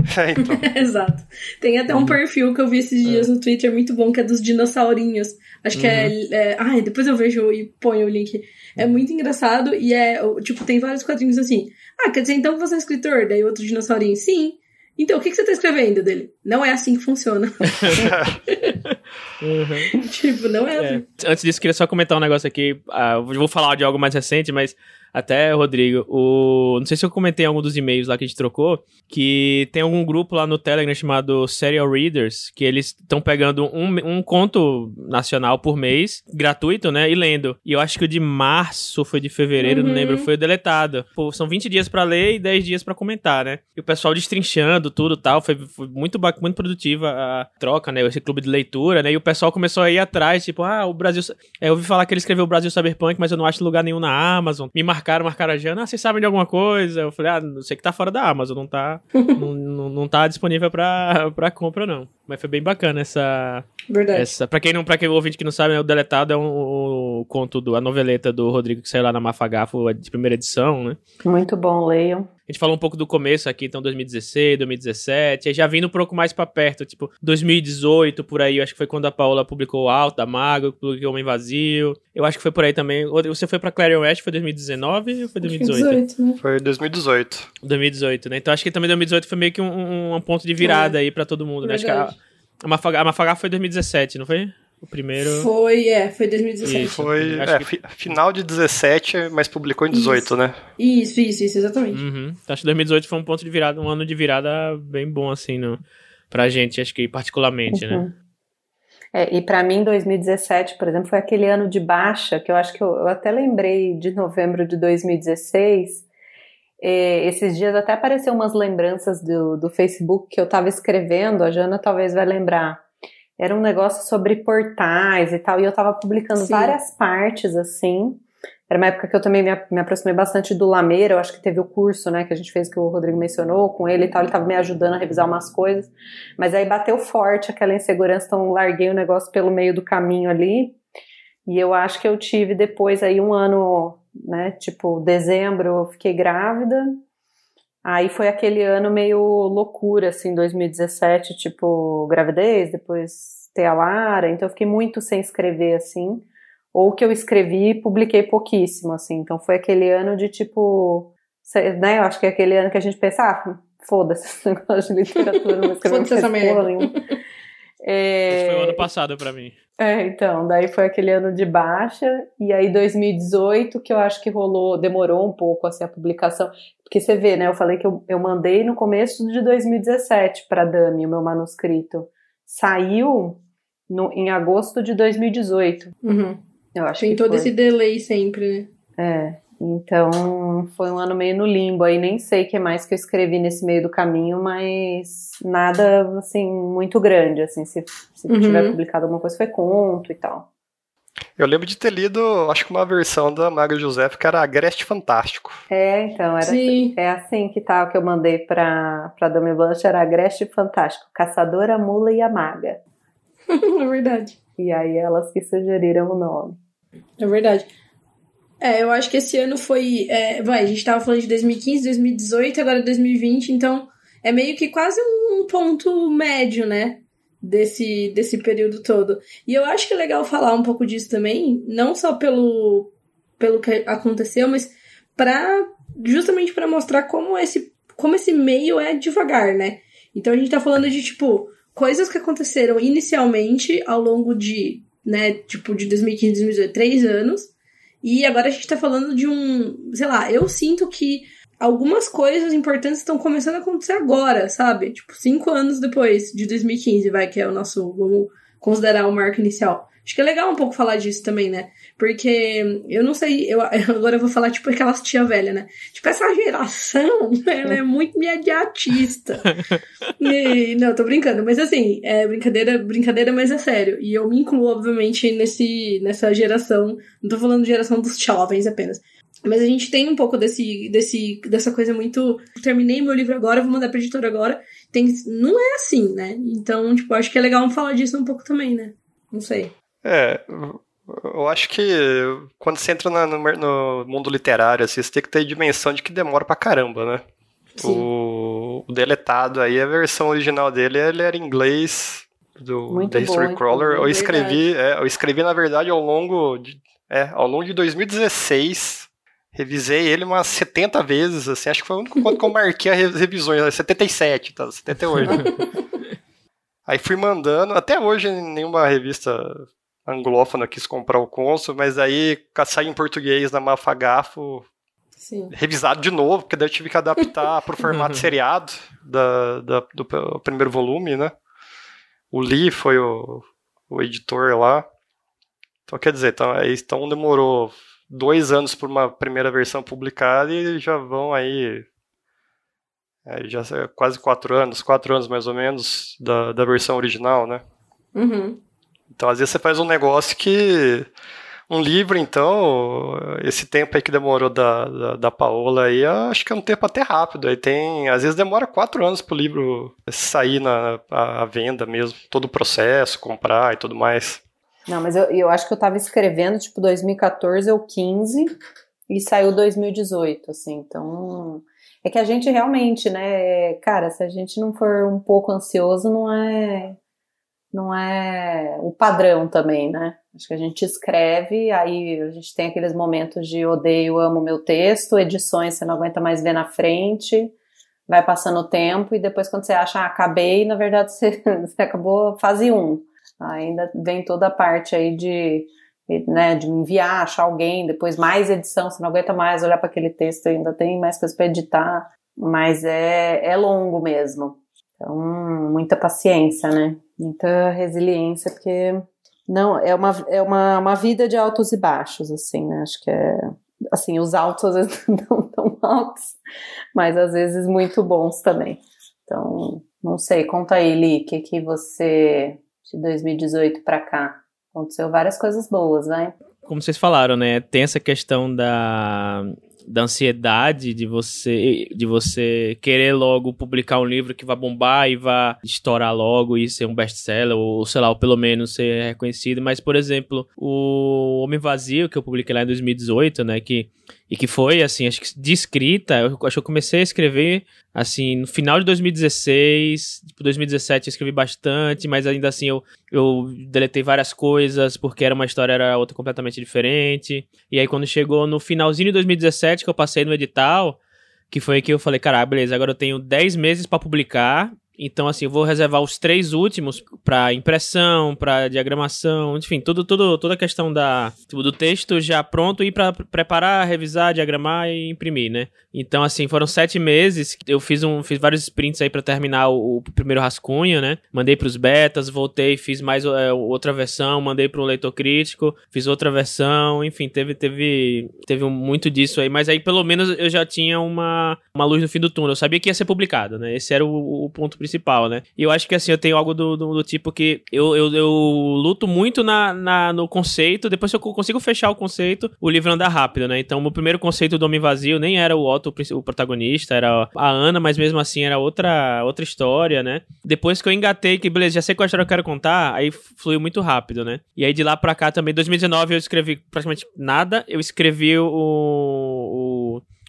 *laughs* É, então. *laughs* Exato. Tem até um uhum. perfil que eu vi esses dias é. no Twitter muito bom, que é dos dinossaurinhos. Acho que é, uhum. é. Ai, depois eu vejo e ponho o link. É muito engraçado e é. Tipo, tem vários quadrinhos assim. Ah, quer dizer então você é escritor? Daí outro dinossaurinho. Sim. Então, o que, que você tá escrevendo dele? Não é assim que funciona. *laughs* uhum. Tipo, não é, é, assim. Antes disso, queria só comentar um negócio aqui. Uh, vou falar de algo mais recente, mas até, Rodrigo, o... não sei se eu comentei em algum dos e-mails lá que a gente trocou, que tem algum grupo lá no Telegram chamado Serial Readers, que eles estão pegando um, um conto nacional por mês, gratuito, né, e lendo. E eu acho que o de março, foi de fevereiro, uhum. não lembro, foi deletado. Pô, são 20 dias para ler e 10 dias para comentar, né? E o pessoal destrinchando tudo tal, foi, foi muito, muito produtiva a troca, né, esse clube de leitura, né, e o pessoal começou a ir atrás, tipo, ah, o Brasil... É, eu ouvi falar que ele escreveu o Brasil Cyberpunk, mas eu não acho lugar nenhum na Amazon. Me marcaram, marcaram a Jana, ah, vocês sabem de alguma coisa? Eu falei, ah, não sei que tá fora da Amazon, não tá, *laughs* não, não, não, tá disponível pra, pra compra, não. Mas foi bem bacana essa. Verdade. Essa, pra quem não, pra quem ouvinte que não sabe, né, o Deletado é um, um, conto do, a noveleta do Rodrigo que saiu lá na Mafagafo de primeira edição, né? Muito bom, leiam. A gente falou um pouco do começo aqui, então 2016, 2017, aí já vindo um pouco mais para perto, tipo 2018 por aí, eu acho que foi quando a Paola publicou o Alto da Mago, publicou Homem Vazio. Eu acho que foi por aí também. Você foi para Clarion West, foi 2019 ou foi 2018? 2018, né? Foi 2018. 2018, né? Então acho que também 2018 foi meio que um, um ponto de virada é. aí para todo mundo, né? Acho que a, a Mafagá, a Mafagá foi 2017, não foi? O primeiro. Foi, é, foi 2017. Isso, foi é, que... final de 17, mas publicou em 18, isso. né? Isso, isso, isso, exatamente. Uhum. Acho que 2018 foi um ponto de virada, um ano de virada bem bom, assim, no, pra gente, acho que particularmente, né? uhum. né? É, e para mim, 2017, por exemplo, foi aquele ano de baixa, que eu acho que eu, eu até lembrei de novembro de 2016. É, esses dias até apareceu umas lembranças do, do Facebook que eu estava escrevendo, a Jana talvez vai lembrar era um negócio sobre portais e tal, e eu tava publicando Sim. várias partes assim. Era uma época que eu também me, me aproximei bastante do Lameira, eu acho que teve o curso, né, que a gente fez que o Rodrigo mencionou com ele e tal, ele tava me ajudando a revisar umas coisas, mas aí bateu forte aquela insegurança, então larguei o negócio pelo meio do caminho ali, e eu acho que eu tive depois aí um ano, né, tipo, dezembro eu fiquei grávida, Aí foi aquele ano meio loucura, assim, 2017, tipo, gravidez, depois ter a Lara, então eu fiquei muito sem escrever, assim. Ou que eu escrevi publiquei pouquíssimo, assim. Então foi aquele ano de tipo. Né, eu acho que é aquele ano que a gente pensa, ah, foda-se *laughs* esse negócio de literatura, não escrever essa merda. É... Foi o ano passado para mim. É, então, daí foi aquele ano de baixa, e aí 2018 que eu acho que rolou, demorou um pouco assim a publicação, porque você vê, né, eu falei que eu, eu mandei no começo de 2017 para Dami o meu manuscrito, saiu no, em agosto de 2018. Uhum. Eu acho Tem todo foi. esse delay sempre, né? É, então foi um ano meio no limbo aí, nem sei o que mais que eu escrevi nesse meio do caminho, mas nada assim muito grande, assim, se, se uhum. tiver publicado alguma coisa foi conto e tal. Eu lembro de ter lido, acho que uma versão da Maga José que era Agreste Fantástico. É, então, era Sim. Assim, é assim que tá o que eu mandei pra, pra Dami Blanche, era Agreste Fantástico, Caçadora, Mula e a Maga. *laughs* é verdade. E aí elas que sugeriram o nome. É verdade. É, eu acho que esse ano foi. É, vai, a gente tava falando de 2015, 2018, agora 2020, então é meio que quase um ponto médio, né? Desse, desse período todo. E eu acho que é legal falar um pouco disso também, não só pelo, pelo que aconteceu, mas para justamente para mostrar como esse, como esse meio é devagar, né? Então a gente tá falando de, tipo, coisas que aconteceram inicialmente ao longo de, né, tipo, de 2015, 2018, três anos E agora a gente tá falando de um. Sei lá, eu sinto que algumas coisas importantes estão começando a acontecer agora, sabe? Tipo, cinco anos depois de 2015, vai, que é o nosso. Vamos considerar o marco inicial. Acho que é legal um pouco falar disso também, né? Porque eu não sei, eu, *laughs* agora eu vou falar tipo aquelas tia velha, né? Tipo, essa geração, *laughs* ela é muito mediatista. e, não, tô brincando, mas assim, é brincadeira, brincadeira, mas é sério. E eu me incluo, obviamente, nesse, nessa geração. Não tô falando geração dos jovens apenas. Mas a gente tem um pouco desse, desse, dessa coisa muito. Terminei meu livro agora, vou mandar pra editora agora. Tem, não é assim, né? Então, tipo, acho que é legal falar disso um pouco também, né? Não sei. É, eu acho que quando você entra no, no, mundo literário, assim, você tem que ter dimensão de que demora pra caramba, né? O, o, deletado aí, a versão original dele, ele era em inglês do Muito The History bom, Crawler. Eu escrevi, é, eu escrevi, na verdade, ao longo de, é, ao longo de 2016. Revisei ele umas 70 vezes, assim, acho que foi o único quando que eu marquei as revisões, 77, tá? 78. *laughs* Aí fui mandando, até hoje nenhuma revista anglófona quis comprar o Consul, mas aí saiu em português na Mafagafo, Sim. revisado de novo, porque daí eu tive que adaptar *laughs* para o formato seriado da, da, do primeiro volume, né? O Lee foi o, o editor lá. Então, quer dizer, então, então demorou dois anos por uma primeira versão publicada e já vão aí é, já quase quatro anos, quatro anos mais ou menos da, da versão original, né? Uhum. Então, às vezes você faz um negócio que. Um livro, então, esse tempo aí que demorou da, da, da Paola aí, acho que é um tempo até rápido. Aí tem. Às vezes demora quatro anos pro livro sair na a, a venda mesmo, todo o processo, comprar e tudo mais. Não, mas eu, eu acho que eu tava escrevendo, tipo, 2014 ou 15 e saiu 2018, assim, então. É que a gente realmente, né, cara, se a gente não for um pouco ansioso, não é não é o padrão também, né? Acho que a gente escreve, aí a gente tem aqueles momentos de odeio, amo meu texto, edições você não aguenta mais ver na frente, vai passando o tempo e depois quando você acha, ah, acabei, na verdade *laughs* você, você acabou fase 1. Ainda vem toda a parte aí de, né, de enviar, achar alguém, depois mais edição, você não aguenta mais olhar para aquele texto, ainda tem mais coisas para editar, mas é, é longo mesmo. Então, muita paciência, né? muita resiliência, porque não é uma, é uma, uma vida de altos e baixos, assim, né? Acho que é assim, os altos às vezes *laughs* não tão altos, mas às vezes muito bons também. Então, não sei, conta aí, Li, o que, que você, de 2018 para cá, aconteceu várias coisas boas, né? Como vocês falaram, né? Tem essa questão da da ansiedade de você de você querer logo publicar um livro que vai bombar e vai estourar logo e ser um best-seller ou sei lá, ou pelo menos ser reconhecido, mas por exemplo, o Homem Vazio que eu publiquei lá em 2018, né, que e que foi, assim, acho que de escrita, eu acho que eu comecei a escrever, assim, no final de 2016, tipo, 2017 eu escrevi bastante, mas ainda assim eu, eu deletei várias coisas, porque era uma história, era outra completamente diferente. E aí quando chegou no finalzinho de 2017, que eu passei no edital, que foi que eu falei, cara, beleza, agora eu tenho 10 meses para publicar, então, assim, eu vou reservar os três últimos para impressão, para diagramação, enfim, tudo, tudo, toda a questão da, tipo, do texto já pronto e para preparar, revisar, diagramar e imprimir, né? Então, assim, foram sete meses. Eu fiz, um, fiz vários sprints aí para terminar o, o, primeiro rascunho, né? Mandei para os betas, voltei, fiz mais é, outra versão, mandei para um leitor crítico, fiz outra versão, enfim, teve, teve, teve muito disso aí. Mas aí, pelo menos, eu já tinha uma, uma luz no fim do túnel. Eu sabia que ia ser publicado, né? Esse era o, o ponto principal, né? E eu acho que assim, eu tenho algo do, do, do tipo que eu, eu, eu, luto muito na, na, no conceito, depois que eu consigo fechar o conceito, o livro anda rápido, né? Então, o meu primeiro conceito do Homem Vazio nem era o Otto, o protagonista, era a Ana, mas mesmo assim era outra, outra história, né? Depois que eu engatei, que beleza, já sei qual história eu quero contar, aí fluiu muito rápido, né? E aí de lá pra cá também, 2019 eu escrevi praticamente nada, eu escrevi o, o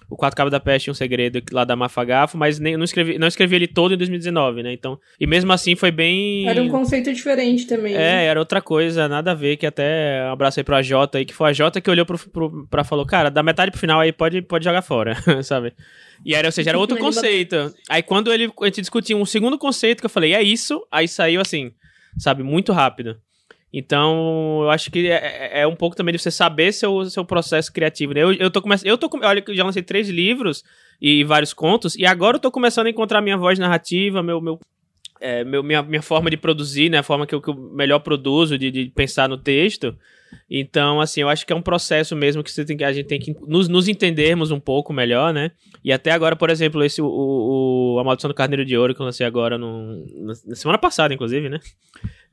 o Quatro Cabos da Peste e um Segredo lá da Mafagafo, mas nem, não, escrevi, não escrevi ele todo em 2019, né? Então, e mesmo assim foi bem. Era um conceito diferente também. É, né? era outra coisa, nada a ver, que até um abraço aí pro AJ aí, que foi a Jota que olhou pro, pro, pra falou, cara, da metade pro final aí pode, pode jogar fora, *laughs* sabe? E era, ou seja, era outro conceito. Aí quando ele, a gente discutiu um segundo conceito que eu falei, é isso, aí saiu assim, sabe, muito rápido. Então, eu acho que é, é, é, um pouco também de você saber seu, seu processo criativo, né? Eu, eu tô começando. Eu tô Olha, já lancei três livros e vários contos, e agora eu tô começando a encontrar minha voz narrativa, meu, meu, é, meu, minha, minha forma de produzir, né? A forma que eu, que eu melhor produzo, de, de pensar no texto. Então, assim, eu acho que é um processo mesmo que, você tem, a gente tem que nos, nos entendermos um pouco melhor, né? E até agora, por exemplo, esse o, o, A Maldição do Carneiro de Ouro, que eu lancei agora no, na semana passada, inclusive, né?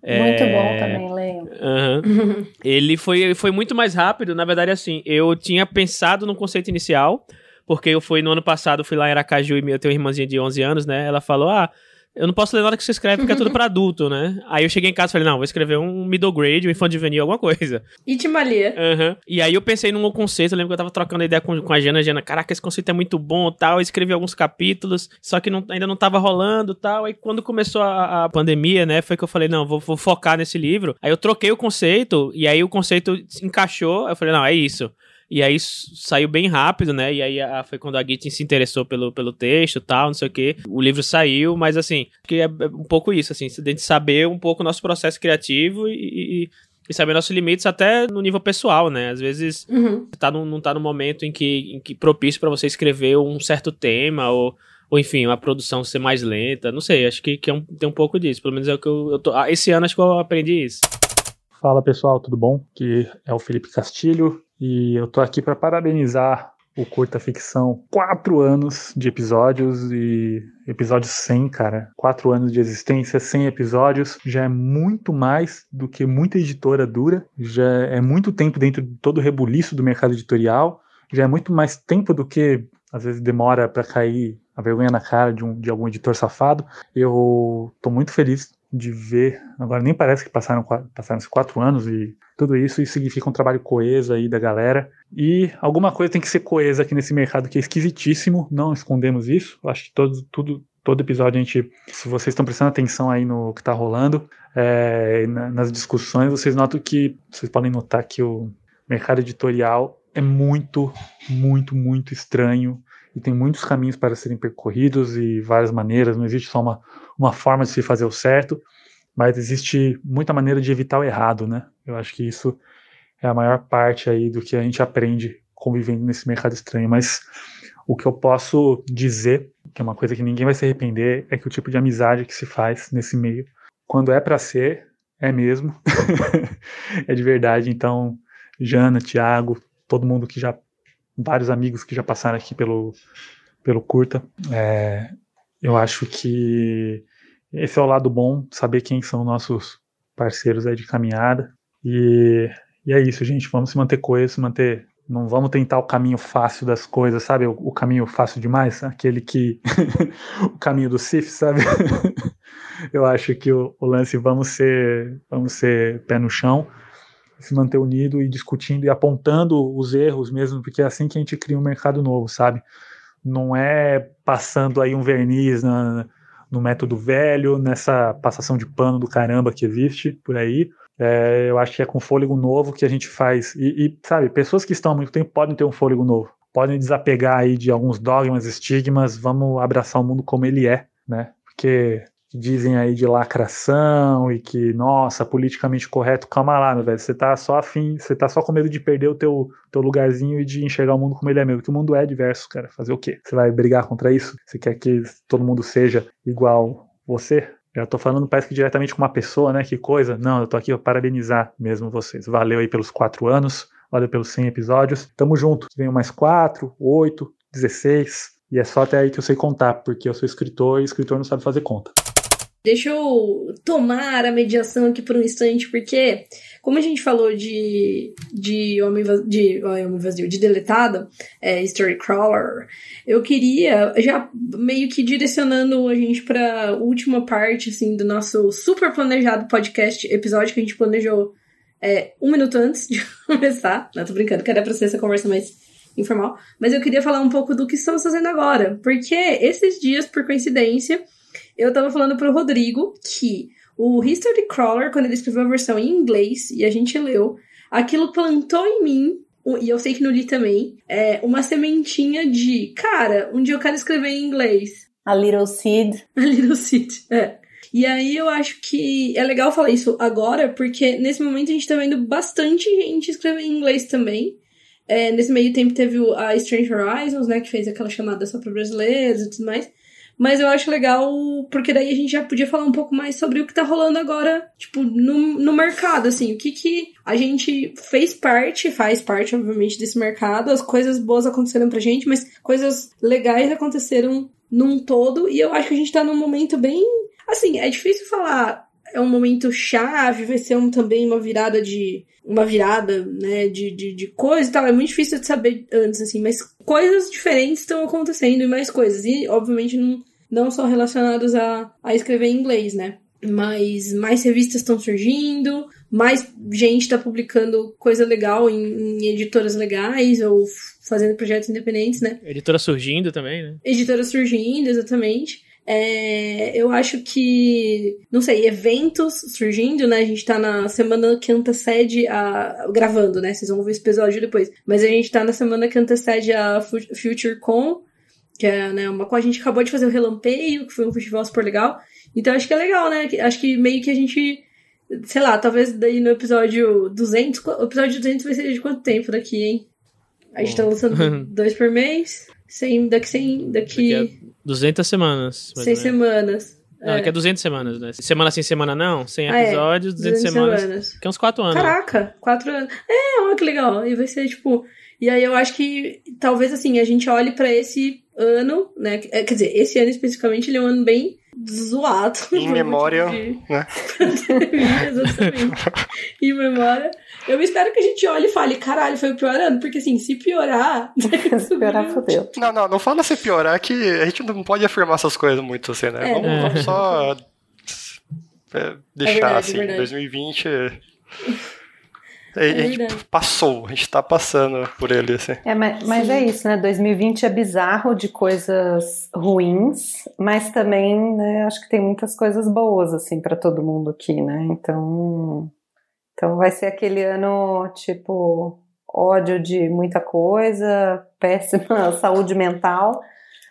Muito é... bom também, Leio. Uhum. *laughs* Ele foi, foi muito mais rápido. Na verdade, assim, eu tinha pensado no conceito inicial, porque eu fui no ano passado, fui lá em Aracaju e eu tenho uma irmãzinha de 11 anos, né? Ela falou: Ah, eu não posso ler nada que você escreve porque é tudo pra *laughs* adulto, né? Aí eu cheguei em casa e falei, não, vou escrever um middle grade, um infantil juvenil, alguma coisa. E te malia. Uhum. E aí eu pensei num conceito, eu lembro que eu tava trocando ideia com, com a Jana, a Jana, caraca, esse conceito é muito bom tal. Eu escrevi alguns capítulos, só que não, ainda não tava rolando tal. Aí quando começou a, a pandemia, né, foi que eu falei, não, vou, vou focar nesse livro. Aí eu troquei o conceito, e aí o conceito encaixou. Eu falei, não, é isso. E aí saiu bem rápido, né? E aí a, foi quando a Gittin se interessou pelo, pelo texto tal, não sei o quê. O livro saiu, mas assim, que é, é um pouco isso, assim, de saber um pouco o nosso processo criativo e, e e saber nossos limites até no nível pessoal, né? Às vezes uhum. tá no, não tá no momento em que, em que propício para você escrever um certo tema ou, ou enfim, uma produção ser mais lenta. Não sei, acho que, que é um, tem um pouco disso. Pelo menos é o que eu, eu tô. Ah, esse ano acho que eu aprendi isso. Fala pessoal, tudo bom? Que é o Felipe Castilho, e eu tô aqui para parabenizar o Curta Ficção. Quatro anos de episódios e episódio 100, cara. Quatro anos de existência, 100 episódios. Já é muito mais do que muita editora dura. Já é muito tempo dentro de todo o rebuliço do mercado editorial. Já é muito mais tempo do que às vezes demora para cair a vergonha na cara de, um, de algum editor safado. Eu tô muito feliz de ver. Agora nem parece que passaram, passaram esses quatro anos e tudo isso, isso significa um trabalho coeso aí da galera. E alguma coisa tem que ser coesa aqui nesse mercado que é esquisitíssimo, não escondemos isso. Acho que todo, tudo, todo episódio a gente, se vocês estão prestando atenção aí no que está rolando, é, nas discussões, vocês notam que, vocês podem notar que o mercado editorial é muito, muito, muito estranho e tem muitos caminhos para serem percorridos e várias maneiras, não existe só uma, uma forma de se fazer o certo, mas existe muita maneira de evitar o errado, né? Eu acho que isso é a maior parte aí do que a gente aprende convivendo nesse mercado estranho, mas o que eu posso dizer, que é uma coisa que ninguém vai se arrepender, é que o tipo de amizade que se faz nesse meio, quando é para ser, é mesmo, *laughs* é de verdade. Então, Jana, Thiago, todo mundo que já, vários amigos que já passaram aqui pelo, pelo curta, é, eu acho que esse é o lado bom, saber quem são nossos parceiros aí de caminhada. E, e é isso, gente. Vamos se manter coeso, manter. Não vamos tentar o caminho fácil das coisas, sabe? O, o caminho fácil demais, aquele que. *laughs* o caminho do Sif, sabe? *laughs* Eu acho que o, o, lance vamos ser, vamos ser pé no chão, se manter unido e discutindo e apontando os erros mesmo, porque é assim que a gente cria um mercado novo, sabe? Não é passando aí um verniz na, no método velho, nessa passação de pano do caramba que existe por aí. É, eu acho que é com fôlego novo que a gente faz. E, e, sabe, pessoas que estão há muito tempo podem ter um fôlego novo. Podem desapegar aí de alguns dogmas, estigmas, vamos abraçar o mundo como ele é, né? Porque dizem aí de lacração e que, nossa, politicamente correto, calma lá, meu velho, você tá só afim, você tá só com medo de perder o teu, teu lugarzinho e de enxergar o mundo como ele é mesmo, que o mundo é diverso, cara, fazer o quê? Você vai brigar contra isso? Você quer que todo mundo seja igual você? Eu tô falando, parece que diretamente com uma pessoa, né, que coisa. Não, eu tô aqui para parabenizar mesmo vocês. Valeu aí pelos quatro anos, valeu pelos 100 episódios. Tamo junto. Venham mais quatro, oito, dezesseis. E é só até aí que eu sei contar, porque eu sou escritor e escritor não sabe fazer conta. Deixa eu tomar a mediação aqui por um instante, porque, como a gente falou de, de Homem, de, homem Vazio, de Deletado, é, Story Crawler, eu queria, já meio que direcionando a gente para a última parte, assim, do nosso super planejado podcast, episódio que a gente planejou é, um minuto antes de *laughs* começar. Não, tô brincando, que era ser essa conversa mais informal. Mas eu queria falar um pouco do que estamos fazendo agora, porque esses dias, por coincidência, eu tava falando pro Rodrigo que o History Crawler, quando ele escreveu a versão em inglês e a gente leu, aquilo plantou em mim, e eu sei que no li também, é, uma sementinha de, cara, um dia eu quero escrever em inglês. A Little Seed. *laughs* A Little Seed, é. E aí eu acho que é legal falar isso agora, porque nesse momento a gente tá vendo bastante gente escrever em inglês também. É, nesse meio tempo teve a Strange Horizons, né, que fez aquela chamada só para brasileiros e tudo mais. Mas eu acho legal, porque daí a gente já podia falar um pouco mais sobre o que tá rolando agora, tipo, no, no mercado, assim. O que que a gente fez parte, faz parte, obviamente, desse mercado. As coisas boas aconteceram pra gente, mas coisas legais aconteceram num todo. E eu acho que a gente tá num momento bem. Assim, é difícil falar. É um momento chave, vai ser um, também uma virada de. Uma virada, né, de, de, de coisa e tal. É muito difícil de saber antes, assim, mas coisas diferentes estão acontecendo e mais coisas. E, obviamente, não, não só relacionadas a, a escrever em inglês, né? Mas mais revistas estão surgindo, mais gente está publicando coisa legal em, em, editoras legais ou fazendo projetos independentes, né? Editora surgindo também, né? Editora surgindo, exatamente. É, eu acho que, não sei, eventos surgindo, né? A gente tá na semana que antecede a. gravando, né? Vocês vão ver esse episódio depois. Mas a gente tá na semana que antecede a FutureCon, que é né, uma com a gente acabou de fazer o Relampeio, que foi um festival super legal. Então acho que é legal, né? Acho que meio que a gente. Sei lá, talvez daí no episódio 200. O episódio 200 vai ser de quanto tempo daqui, hein? A gente tá lançando *laughs* dois por mês. Sem, daqui sem. Daqui. daqui 200 semanas. 100 semanas. Não, é. daqui a 200 semanas, né? Semana sim, semana não. 100 ah, episódios, é. 200, 200 semanas. semanas. Que é uns 4 anos. Caraca, 4 anos. É, olha que legal. E vai ser tipo. E aí eu acho que talvez assim, a gente olhe para esse ano, né? É, quer dizer, esse ano especificamente ele é um ano bem zoado. Em *laughs* memória, né? *laughs* Exatamente. em memória. Eu espero que a gente olhe e fale, caralho, foi o pior ano, porque assim, se piorar. *laughs* se piorar, fodeu. Não, não, não fala se piorar, que a gente não pode afirmar essas coisas muito assim, né? É. Vamos, vamos, só é, deixar é verdade, assim, *laughs* é 2020. A gente é passou, a gente tá passando por ele, assim. É, mas, mas é isso, né? 2020 é bizarro de coisas ruins, mas também, né, acho que tem muitas coisas boas, assim, para todo mundo aqui, né? Então, então vai ser aquele ano, tipo, ódio de muita coisa, *laughs* péssima saúde mental,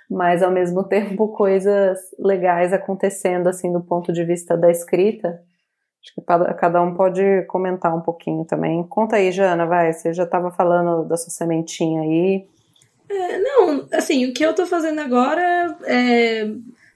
mas ao mesmo tempo coisas legais acontecendo, assim, do ponto de vista da escrita. Acho que cada um pode comentar um pouquinho também. Conta aí, Jana, vai. Você já estava falando da sua sementinha aí. É, não, assim, o que eu tô fazendo agora é.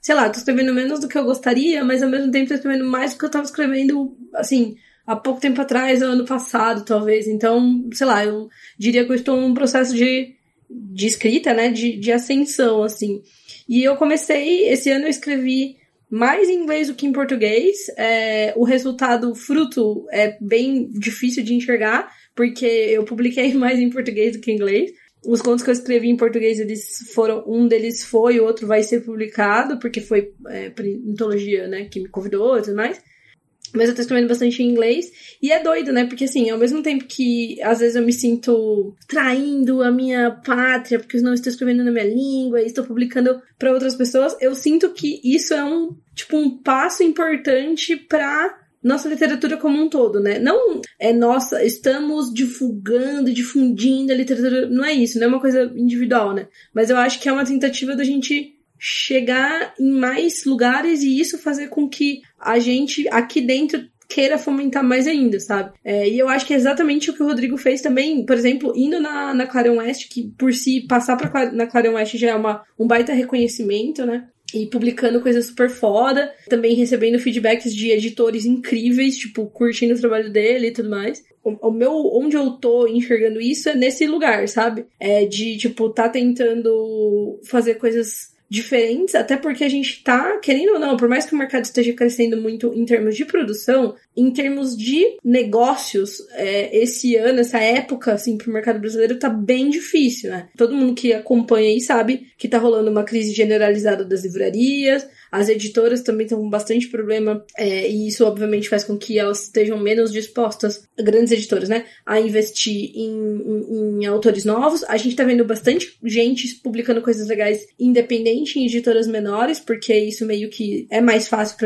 Sei lá, tô escrevendo menos do que eu gostaria, mas ao mesmo tempo tô escrevendo mais do que eu tava escrevendo, assim, há pouco tempo atrás, ano passado, talvez. Então, sei lá, eu diria que eu estou num processo de, de escrita, né? De, de ascensão, assim. E eu comecei, esse ano eu escrevi mais em inglês do que em português. É, o resultado fruto é bem difícil de enxergar, porque eu publiquei *laughs* mais em português do que em inglês. Os contos que eu escrevi em português, eles foram. Um deles foi, o outro vai ser publicado, porque foi é, mitologia, né, que me convidou e tudo mais. Mas eu tô escrevendo bastante em inglês. E é doido, né? Porque assim, ao mesmo tempo que às vezes eu me sinto traindo a minha pátria, porque eu não estou escrevendo na minha língua e estou publicando para outras pessoas, eu sinto que isso é um, tipo, um passo importante para nossa literatura como um todo, né? Não é nossa, estamos divulgando, difundindo a literatura, não é isso, não é uma coisa individual, né? Mas eu acho que é uma tentativa da gente chegar em mais lugares e isso fazer com que a gente aqui dentro queira fomentar mais ainda, sabe? É, e eu acho que é exatamente o que o Rodrigo fez também, por exemplo, indo na, na Clarion West, que por si passar pra, na Clarion West já é uma, um baita reconhecimento, né? E publicando coisa super foda, também recebendo feedbacks de editores incríveis, tipo, curtindo o trabalho dele e tudo mais. O, o meu, onde eu tô enxergando isso é nesse lugar, sabe? É de, tipo, tá tentando fazer coisas diferentes, até porque a gente tá, querendo ou não, por mais que o mercado esteja crescendo muito em termos de produção, em termos de negócios, é, esse ano, essa época, assim, pro mercado brasileiro tá bem difícil, né? Todo mundo que acompanha aí sabe que tá rolando uma crise generalizada das livrarias, as editoras também estão com bastante problema, é, e isso obviamente faz com que elas estejam menos dispostas, grandes editoras, né, a investir em, em, em autores novos. A gente tá vendo bastante gente publicando coisas legais independente em editoras menores, porque isso meio que é mais fácil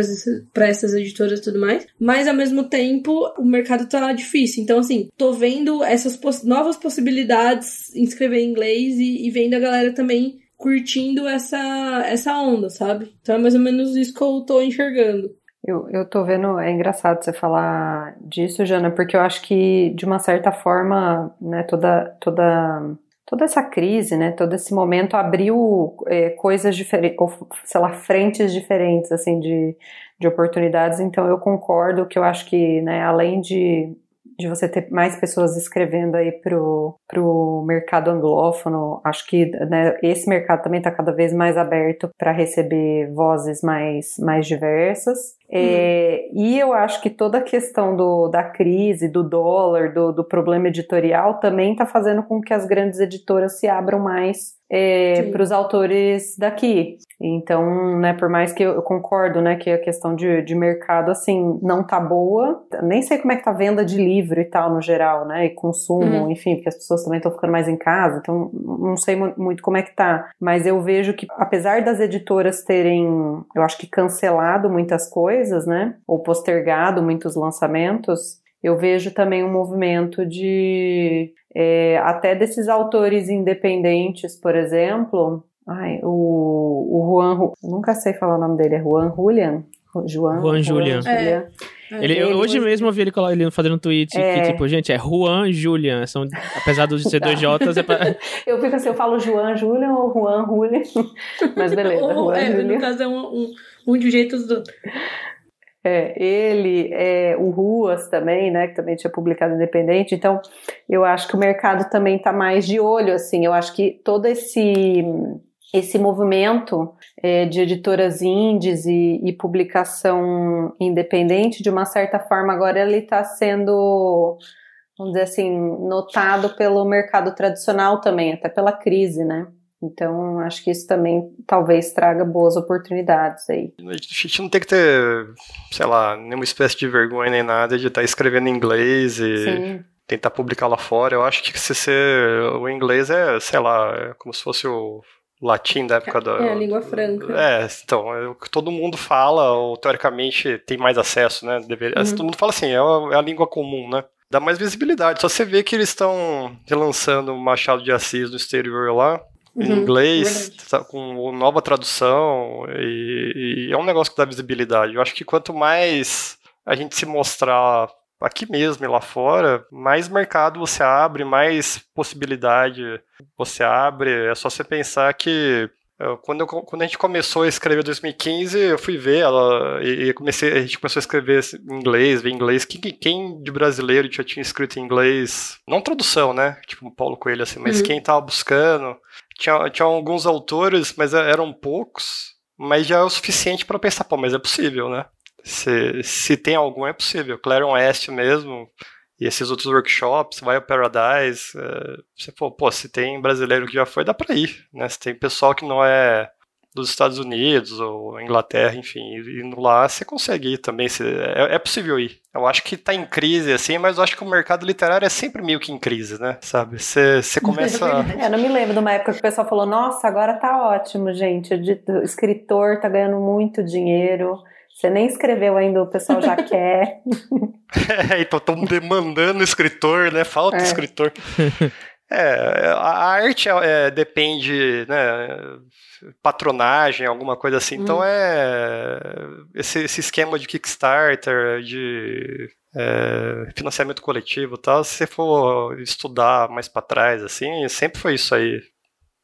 para essas editoras e tudo mais. Mas ao mesmo tempo, o mercado tá difícil. Então, assim, tô vendo essas poss novas possibilidades em escrever em inglês e, e vendo a galera também curtindo essa, essa onda, sabe? Então é mais ou menos isso que eu tô enxergando. Eu, eu tô vendo, é engraçado você falar disso, Jana, porque eu acho que, de uma certa forma, né, toda, toda, toda essa crise, né, todo esse momento abriu é, coisas diferentes, ou, sei lá, frentes diferentes, assim, de, de oportunidades, então eu concordo que eu acho que, né, além de de você ter mais pessoas escrevendo aí pro, pro mercado anglófono. Acho que né, esse mercado também está cada vez mais aberto para receber vozes mais, mais diversas. É, uhum. e eu acho que toda a questão do, da crise, do dólar, do, do problema editorial também está fazendo com que as grandes editoras se abram mais é, para os autores daqui. Então, né, por mais que eu, eu, concordo, né, que a questão de, de mercado, assim, não tá boa, nem sei como é que tá a venda de livro e tal, no geral, né, e consumo, uhum. enfim, porque as pessoas também estão ficando mais em casa, então não sei muito como é que tá, mas eu vejo que, apesar das editoras terem, eu acho que cancelado muitas coisas, né, ou postergado muitos lançamentos, eu vejo também um movimento de é, até desses autores independentes, por exemplo. Ai, o, o Juan, nunca sei falar o nome dele, é Juan Julian? Juan, Juan Julian. É. é. Ele, ele, hoje mesmo eu vi ele, ele fazendo um tweet é. que, tipo, gente, é Juan Julian. São, apesar dos *laughs* ser dois J's, é pra... *laughs* Eu fico assim, eu falo Juan Julian ou Juan Julian. *laughs* Mas beleza, Juan é, Julian. No caso é um, um, um de jeitos do... É, ele, é, o Ruas também, né, que também tinha publicado independente, então eu acho que o mercado também está mais de olho, assim, eu acho que todo esse esse movimento é, de editoras indies e, e, publicação independente, de uma certa forma, agora ele está sendo, vamos dizer assim, notado pelo mercado tradicional também, até pela crise, né? Então, acho que isso também talvez traga boas oportunidades aí. A gente não tem que ter, sei lá, nenhuma espécie de vergonha nem nada de estar tá escrevendo em inglês e Sim. tentar publicar lá fora. Eu acho que se ser o inglês é, sei lá, é como se fosse o latim da época da. É, a língua franca. É, então, é o que todo mundo fala, ou teoricamente tem mais acesso, né? Deveria, uhum. Todo mundo fala assim, é a, é a língua comum, né? Dá mais visibilidade. Só você vê que eles estão relançando o Machado de Assis no exterior lá, em uhum, inglês, tá, com nova tradução, e, e, é um negócio que dá visibilidade. Eu acho que quanto mais a gente se mostrar aqui mesmo e lá fora, mais mercado você abre, mais possibilidade você abre. É só você pensar que quando, eu, quando a gente começou a escrever em 2015, eu fui ver ela e, comecei, a gente começou a escrever em inglês, ver inglês. Quem, quem de brasileiro já tinha escrito em inglês? Não tradução, né? Tipo Paulo Coelho, assim, mas uhum. quem tava buscando. Tinha, tinha alguns autores, mas eram poucos, mas já é o suficiente para pensar, pô, mas é possível, né? Se, se tem algum, é possível. Clarion West mesmo, e esses outros workshops, vai ao Paradise, é, você falou, pô, se tem brasileiro que já foi, dá para ir, né? Se tem pessoal que não é dos Estados Unidos ou Inglaterra, enfim, indo lá, você consegue ir também, você, é, é, possível ir. Eu acho que tá em crise, assim, mas eu acho que o mercado literário é sempre meio que em crise, né, sabe? Você, você *laughs* começa... É, eu não me lembro de uma época que o pessoal falou, nossa, agora tá ótimo, gente, o escritor tá ganhando muito dinheiro, você nem escreveu ainda, o pessoal já *laughs* quer. é, então estão demandando escritor, né? Falta é. escritor. *laughs* É, a arte é, é, depende, né? Patronagem, alguma coisa assim. Então hum. é esse, esse, esquema de Kickstarter, de é, financiamento coletivo, tal. Se você for estudar mais para trás, assim, sempre foi isso aí,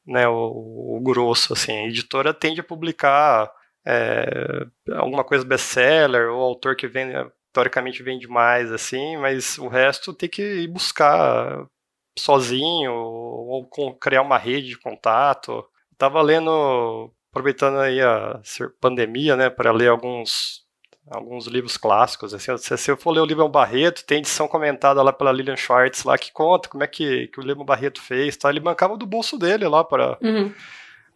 né? O, o grosso, assim. A editora tende a publicar é, alguma coisa best-seller, ou autor que vende, teoricamente vende mais, assim, mas o resto tem que ir buscar sozinho, ou com, criar uma rede de contato. Tava lendo, aproveitando aí a pandemia, né, para ler alguns alguns livros clássicos, assim, se eu for ler o Lilian Barreto, tem edição comentada lá pela Lilian Schwartz lá que conta como é que, que o Lilian Barreto fez, tá? Ele bancava do bolso dele lá para uhum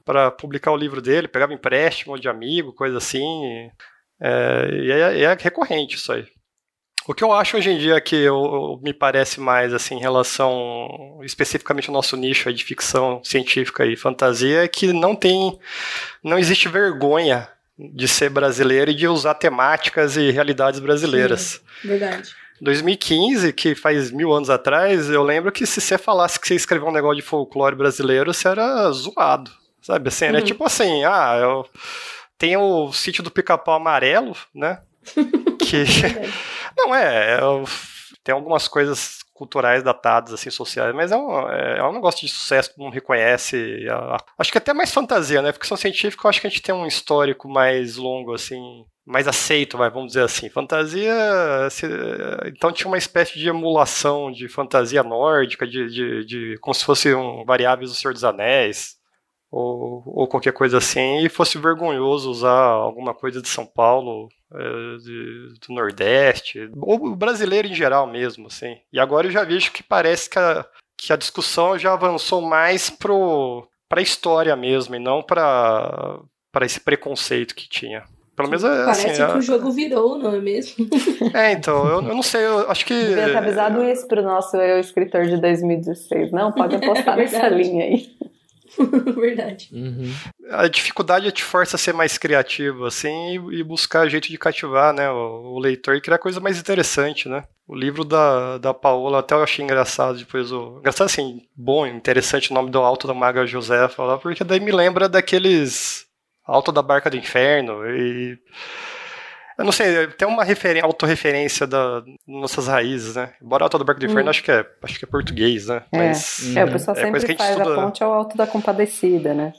para publicar o livro dele, pegava empréstimo de amigo, coisa assim. É, e é, é, recorrente isso aí. O que eu acho hoje em dia que eu, eu, me parece mais assim em relação especificamente ao nosso nicho de ficção científica e fantasia é que não tem, não existe vergonha de ser brasileiro e de usar temáticas e realidades brasileiras. Sim, verdade. 2015, que faz mil anos atrás, eu lembro que se você falasse que você escreveu um negócio de folclore brasileiro, você era zoado. Sabe assim, uhum. é tipo assim, ah, eu tenho o sítio do pica-pau amarelo, né? *laughs* que. *laughs* Não, é, é, Tem algumas coisas culturais datadas, assim, sociais, mas é um, é, é um negócio de sucesso que mundo reconhece. acho que até mais fantasia, né? Ficção científica, eu acho que a gente tem um histórico mais longo, assim, mais aceito, vai, vamos dizer assim. Fantasia, se, então tinha uma espécie de emulação de fantasia nórdica, de, de, de como se fosse um variáveis do Senhor dos Anéis, ou, ou qualquer coisa assim, e fosse vergonhoso usar alguma coisa de São Paulo é, de, do Nordeste, ou brasileiro em geral mesmo, assim. E agora eu já vejo que parece que a, que a discussão já avançou mais pro para a história mesmo e não para para esse preconceito que tinha. Pelo menos é, Parece assim, que a... o jogo virou, não é mesmo? *laughs* É, então, eu, eu não sei, eu acho que. Devia ter avisado isso pro nosso eu, escritor de 2016. Não, pode apostar *laughs* é nessa linha aí. *laughs* Verdade. Uhum. A dificuldade te força a ser mais criativo, assim, e, buscar jeito de cativar, né, o, o, leitor e criar coisa mais interessante, né. O livro da, da Paola até eu achei engraçado, depois o... Engraçado assim, bom, interessante o nome do Alto da Maga Josefa lá, porque daí me lembra daqueles Alto da Barca do Inferno e eu não sei, tem uma referência, autorreferência das nossas raízes, né? Embora Alto da Barca do Inferno, hum. acho, que é, acho que é português, né? É, Mas, é o pessoal é sempre faz a, a ponte ao Alto da Compadecida, né?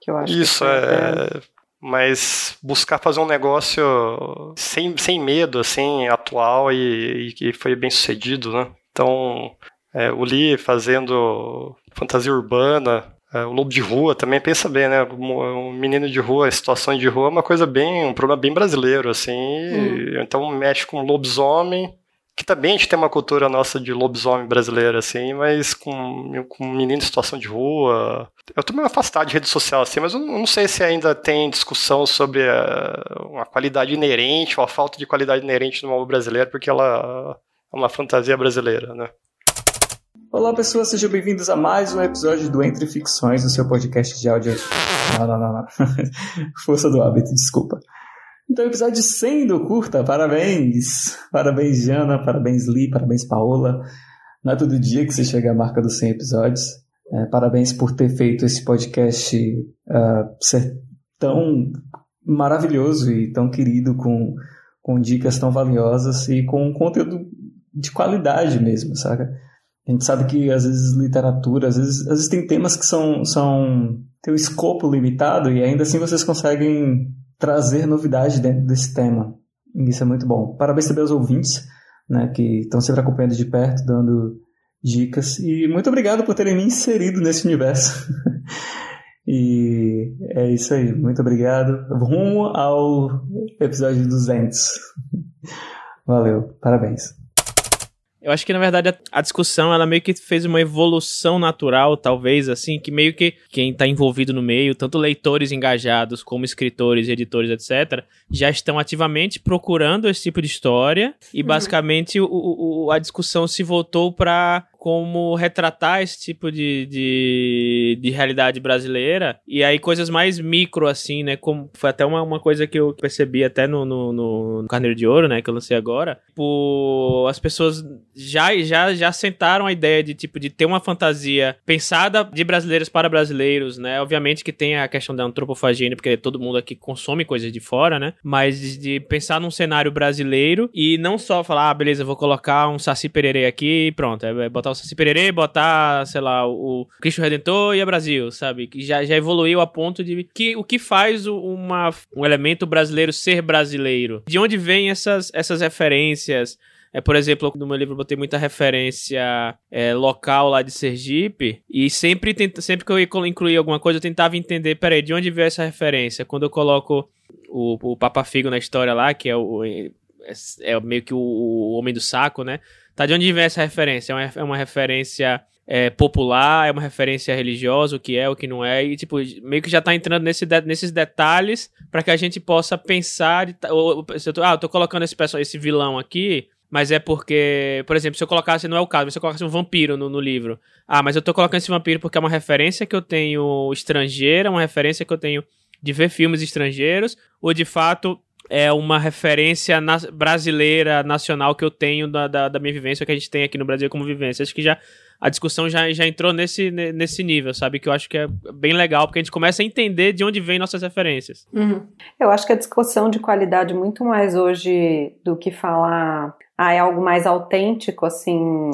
Que eu acho Isso, é, é... Mas buscar fazer um negócio sem, sem medo, assim, atual e que foi bem sucedido, né? Então, é, o Lee fazendo fantasia urbana, é, o lobo de rua também pensa bem, né? Um menino de rua, situação de rua é uma coisa bem, um problema bem brasileiro, assim. Hum. Então mexe com lobisomem, que também a gente tem uma cultura nossa de lobisomem brasileiro, assim, mas com, com menino em situação de rua. Eu tô meio afastado de rede social, assim, mas eu não sei se ainda tem discussão sobre a, uma qualidade inerente ou a falta de qualidade inerente no mundo brasileiro, porque ela é uma fantasia brasileira, né? Olá, pessoas, sejam bem-vindos a mais um episódio do Entre Ficções, o seu podcast de áudio. Não, não, não, não. *laughs* Força do hábito, desculpa. Então, episódio 100 do Curta, parabéns! Parabéns, Jana, parabéns, Lee, parabéns, Paola. Não é todo dia que você chega à marca dos 100 episódios. É, parabéns por ter feito esse podcast uh, ser tão maravilhoso e tão querido, com, com dicas tão valiosas e com conteúdo de qualidade mesmo, saca? A gente sabe que às vezes literatura, às vezes, às vezes tem temas que são, são tem um escopo limitado e ainda assim vocês conseguem trazer novidade dentro desse tema. E isso é muito bom. Parabéns também aos ouvintes, né, que estão sempre acompanhando de perto, dando dicas. E muito obrigado por terem me inserido nesse universo. *laughs* e é isso aí. Muito obrigado. Rumo ao episódio 200. *laughs* Valeu. Parabéns. Eu acho que, na verdade, a, a, discussão, ela meio que fez uma evolução natural, talvez, assim, que meio que quem tá envolvido no meio, tanto leitores engajados como escritores, editores, etc., já estão ativamente procurando esse tipo de história e, uhum. basicamente, o, o, a discussão se voltou para como retratar esse tipo de, de, de, realidade brasileira. E aí coisas mais micro, assim, né? Como, foi até uma, uma coisa que eu percebi até no, no, no Carneiro de Ouro, né? Que eu lancei agora. Por, as pessoas já, já, já sentaram a ideia de, tipo, de ter uma fantasia pensada de brasileiros para brasileiros, né? Obviamente que tem a questão da antropofagia, porque todo mundo aqui consome coisas de fora, né? Mas de pensar num cenário brasileiro e não só falar, ah, beleza, vou colocar um Saci Pererê aqui e pronto. É, é botar o Saci Pererê, botar, sei lá, o Cristo Redentor e a Brasil, sabe? Que já, já evoluiu a ponto de que o que faz uma, um elemento brasileiro ser brasileiro? De onde vêm essas, essas referências? É, por exemplo, no meu livro eu botei muita referência é, local lá de Sergipe e sempre, tenta, sempre que eu ia incluir alguma coisa eu tentava entender, peraí, de onde veio essa referência? Quando eu coloco o, o Papa Figo na história lá, que é o é, é meio que o, o homem do saco, né? Tá, de onde vem essa referência? É uma, é uma referência é, popular, é uma referência religiosa, o que é, o que não é, e tipo, meio que já tá entrando nesse de, nesses detalhes para que a gente possa pensar, ou, se eu tô, ah, eu tô colocando esse, pessoal, esse vilão aqui, mas é porque, por exemplo, se eu colocasse, não é o caso, mas se eu colocasse um vampiro no, no livro, ah, mas eu tô colocando esse vampiro porque é uma referência que eu tenho estrangeira, uma referência que eu tenho de ver filmes estrangeiros, ou de fato é uma referência na, brasileira, nacional que eu tenho da, da, da, minha vivência, que a gente tem aqui no Brasil como vivência. Acho que já a discussão já, já entrou nesse, nesse nível, sabe? Que eu acho que é bem legal, porque a gente começa a entender de onde vem nossas referências. Uhum. Eu acho que a discussão de qualidade muito mais hoje do que falar ah, é algo mais autêntico, assim,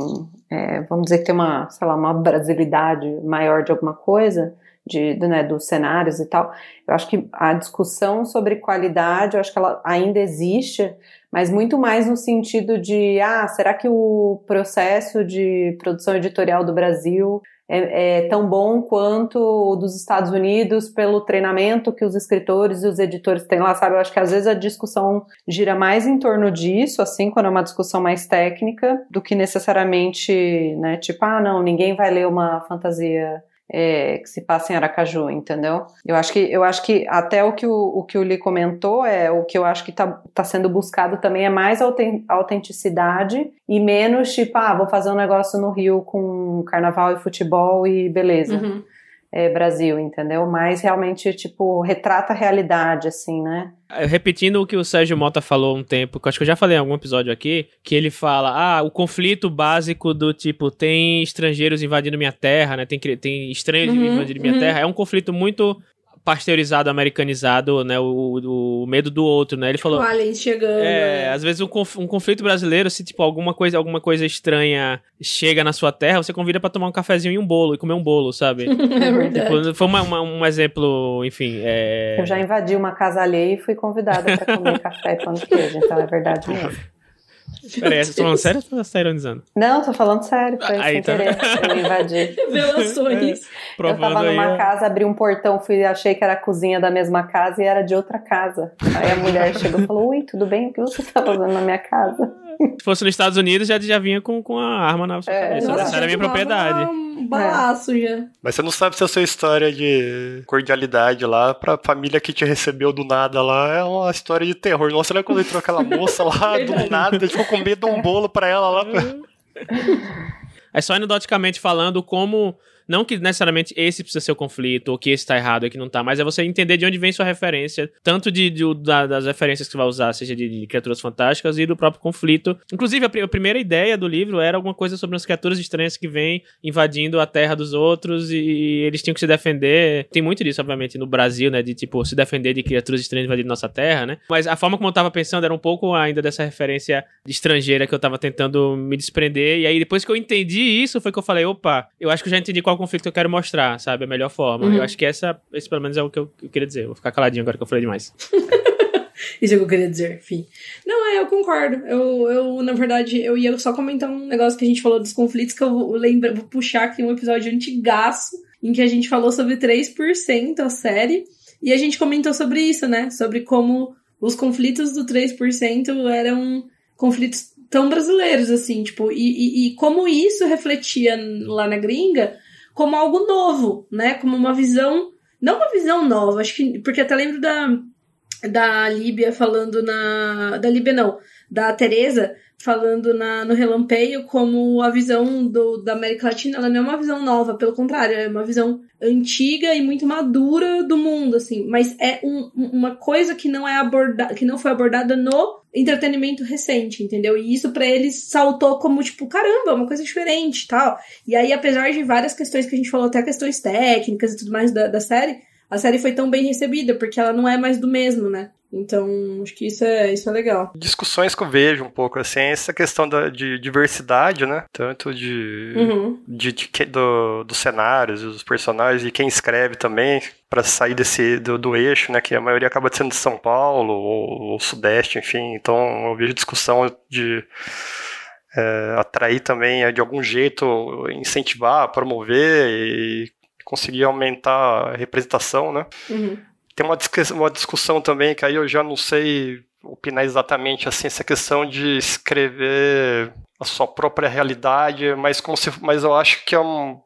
é, vamos dizer que tem uma, sei lá, uma brasilidade maior de alguma coisa, de, né, dos cenários e tal. Eu acho que a discussão sobre qualidade, eu acho que ela ainda existe, mas muito mais no sentido de, ah, será que o processo de produção editorial do Brasil é, é, tão bom quanto o dos Estados Unidos pelo treinamento que os escritores e os editores têm lá, sabe? Eu acho que às vezes a discussão gira mais em torno disso, assim, quando é uma discussão mais técnica, do que necessariamente, né, tipo, ah, não, ninguém vai ler uma fantasia é, que se passa em Aracaju, entendeu? Eu acho que, eu acho que até o que o, o que o Lee comentou é o que eu acho que está tá sendo buscado também é mais autenticidade e menos tipo, ah, vou fazer um negócio no Rio com carnaval e futebol e beleza. Uhum. É, Brasil, entendeu? Mas realmente, tipo, retrata a realidade, assim, né? É, repetindo o que o Sérgio Mota falou um tempo, que eu acho que eu já falei em algum episódio aqui, que ele fala, ah, o conflito básico do tipo, tem estrangeiros invadindo minha terra, né, tem, tem estranhos uhum, invadindo minha uhum. terra, é um conflito muito pasteurizado, americanizado, né? O, o medo do outro, né? Ele falou. Aliens chegando. É, é, às vezes um, um, conflito brasileiro, se tipo alguma coisa, alguma coisa estranha chega na sua terra, você convida para tomar um cafezinho e um bolo e comer um bolo, sabe? *laughs* é verdade. Tipo, foi uma, uma, um exemplo, enfim. É... Eu já invadi uma casa alheia e fui convidada para comer café e pão de queijo, então é verdade mesmo. *laughs* Peraí, você tá falando sério ou você tá ironizando? Não, tô falando sério, foi Aí, sem tá... querer, eu *laughs* invadi. Revelações. É, eu tava numa casa, abri um portão, fui, achei que era a cozinha da mesma casa e era de outra casa. Aí a mulher chegou e falou, ui, tudo bem? O que você tá fazendo na minha casa? Se fosse nos Estados Unidos, já, já vinha com, com a arma na sua é, cabeça. Nossa, era a minha propriedade. Um balaço é. já. Mas você não sabe se a sua história de cordialidade lá pra família que te recebeu do nada lá é uma história de terror. Nossa, lembra quando entrou aquela moça lá *laughs* do nada, ficou com medo de um bolo pra ela lá? É só anedoticamente falando como não que necessariamente esse precisa ser o conflito, ou que esse tá errado e que não tá, mas é você entender de onde vem sua referência, tanto de, de da, das referências que você vai usar, seja de, de, criaturas fantásticas e do próprio conflito. Inclusive, a, a, primeira ideia do livro era alguma coisa sobre as criaturas estranhas que vêm invadindo a terra dos outros e, e eles tinham que se defender. Tem muito disso, obviamente, no Brasil, né? De tipo, se defender de criaturas estranhas invadindo nossa terra, né? Mas a forma como eu tava pensando era um pouco ainda dessa referência estrangeira que eu tava tentando me desprender. E aí, depois que eu entendi isso, foi que eu falei: opa, eu acho que eu já entendi qual conflito eu quero mostrar, sabe? A melhor forma. Uhum. Eu acho que essa, esse pelo menos é o que eu, eu queria dizer. vou ficar caladinho agora que eu falei demais. *laughs* Isso é o que eu queria dizer, enfim. Não, é, eu concordo. Eu, eu, na verdade, eu ia só comentar um negócio que a gente falou dos conflitos, que eu vou, lembra, vou puxar aqui um episódio antigaço, em que a gente falou sobre 3% a série, e a gente comentou sobre isso, né? Sobre como os conflitos do 3% eram conflitos tão brasileiros, assim, tipo, e, e, e como isso refletia lá na gringa como algo novo, né? Como uma visão, não uma visão nova, acho que porque até lembro da da Líbia falando na da Líbia não, da Teresa falando na, no Relampeio como a visão do, da América Latina, ela não é uma visão nova, pelo contrário, é uma visão antiga e muito madura do mundo, assim, mas é um, uma coisa que não é abordada, que não foi abordada no entretenimento recente, entendeu? E isso para eles saltou como tipo, caramba, uma coisa diferente, tal. E aí, apesar de várias questões que a gente falou, até questões técnicas e tudo mais da, da série, a série foi tão bem recebida porque ela não é mais do mesmo, né? Então, acho que isso é, isso é legal. Discussões que eu vejo um pouco, assim, essa questão da, de diversidade, né? Tanto de, uhum. de, de, do, dos cenários, dos personagens e quem escreve também, para sair desse do, do, eixo, né? Que a maioria acaba sendo de São Paulo ou, ou Sudeste, enfim. Então, eu vejo discussão de. É, atrair também, de algum jeito, incentivar, promover e conseguir aumentar a representação, né? Uhum. Tem uma, uma discussão também que aí eu já não sei opinar exatamente assim essa questão de escrever a sua própria realidade, mas como se, mas eu acho que é um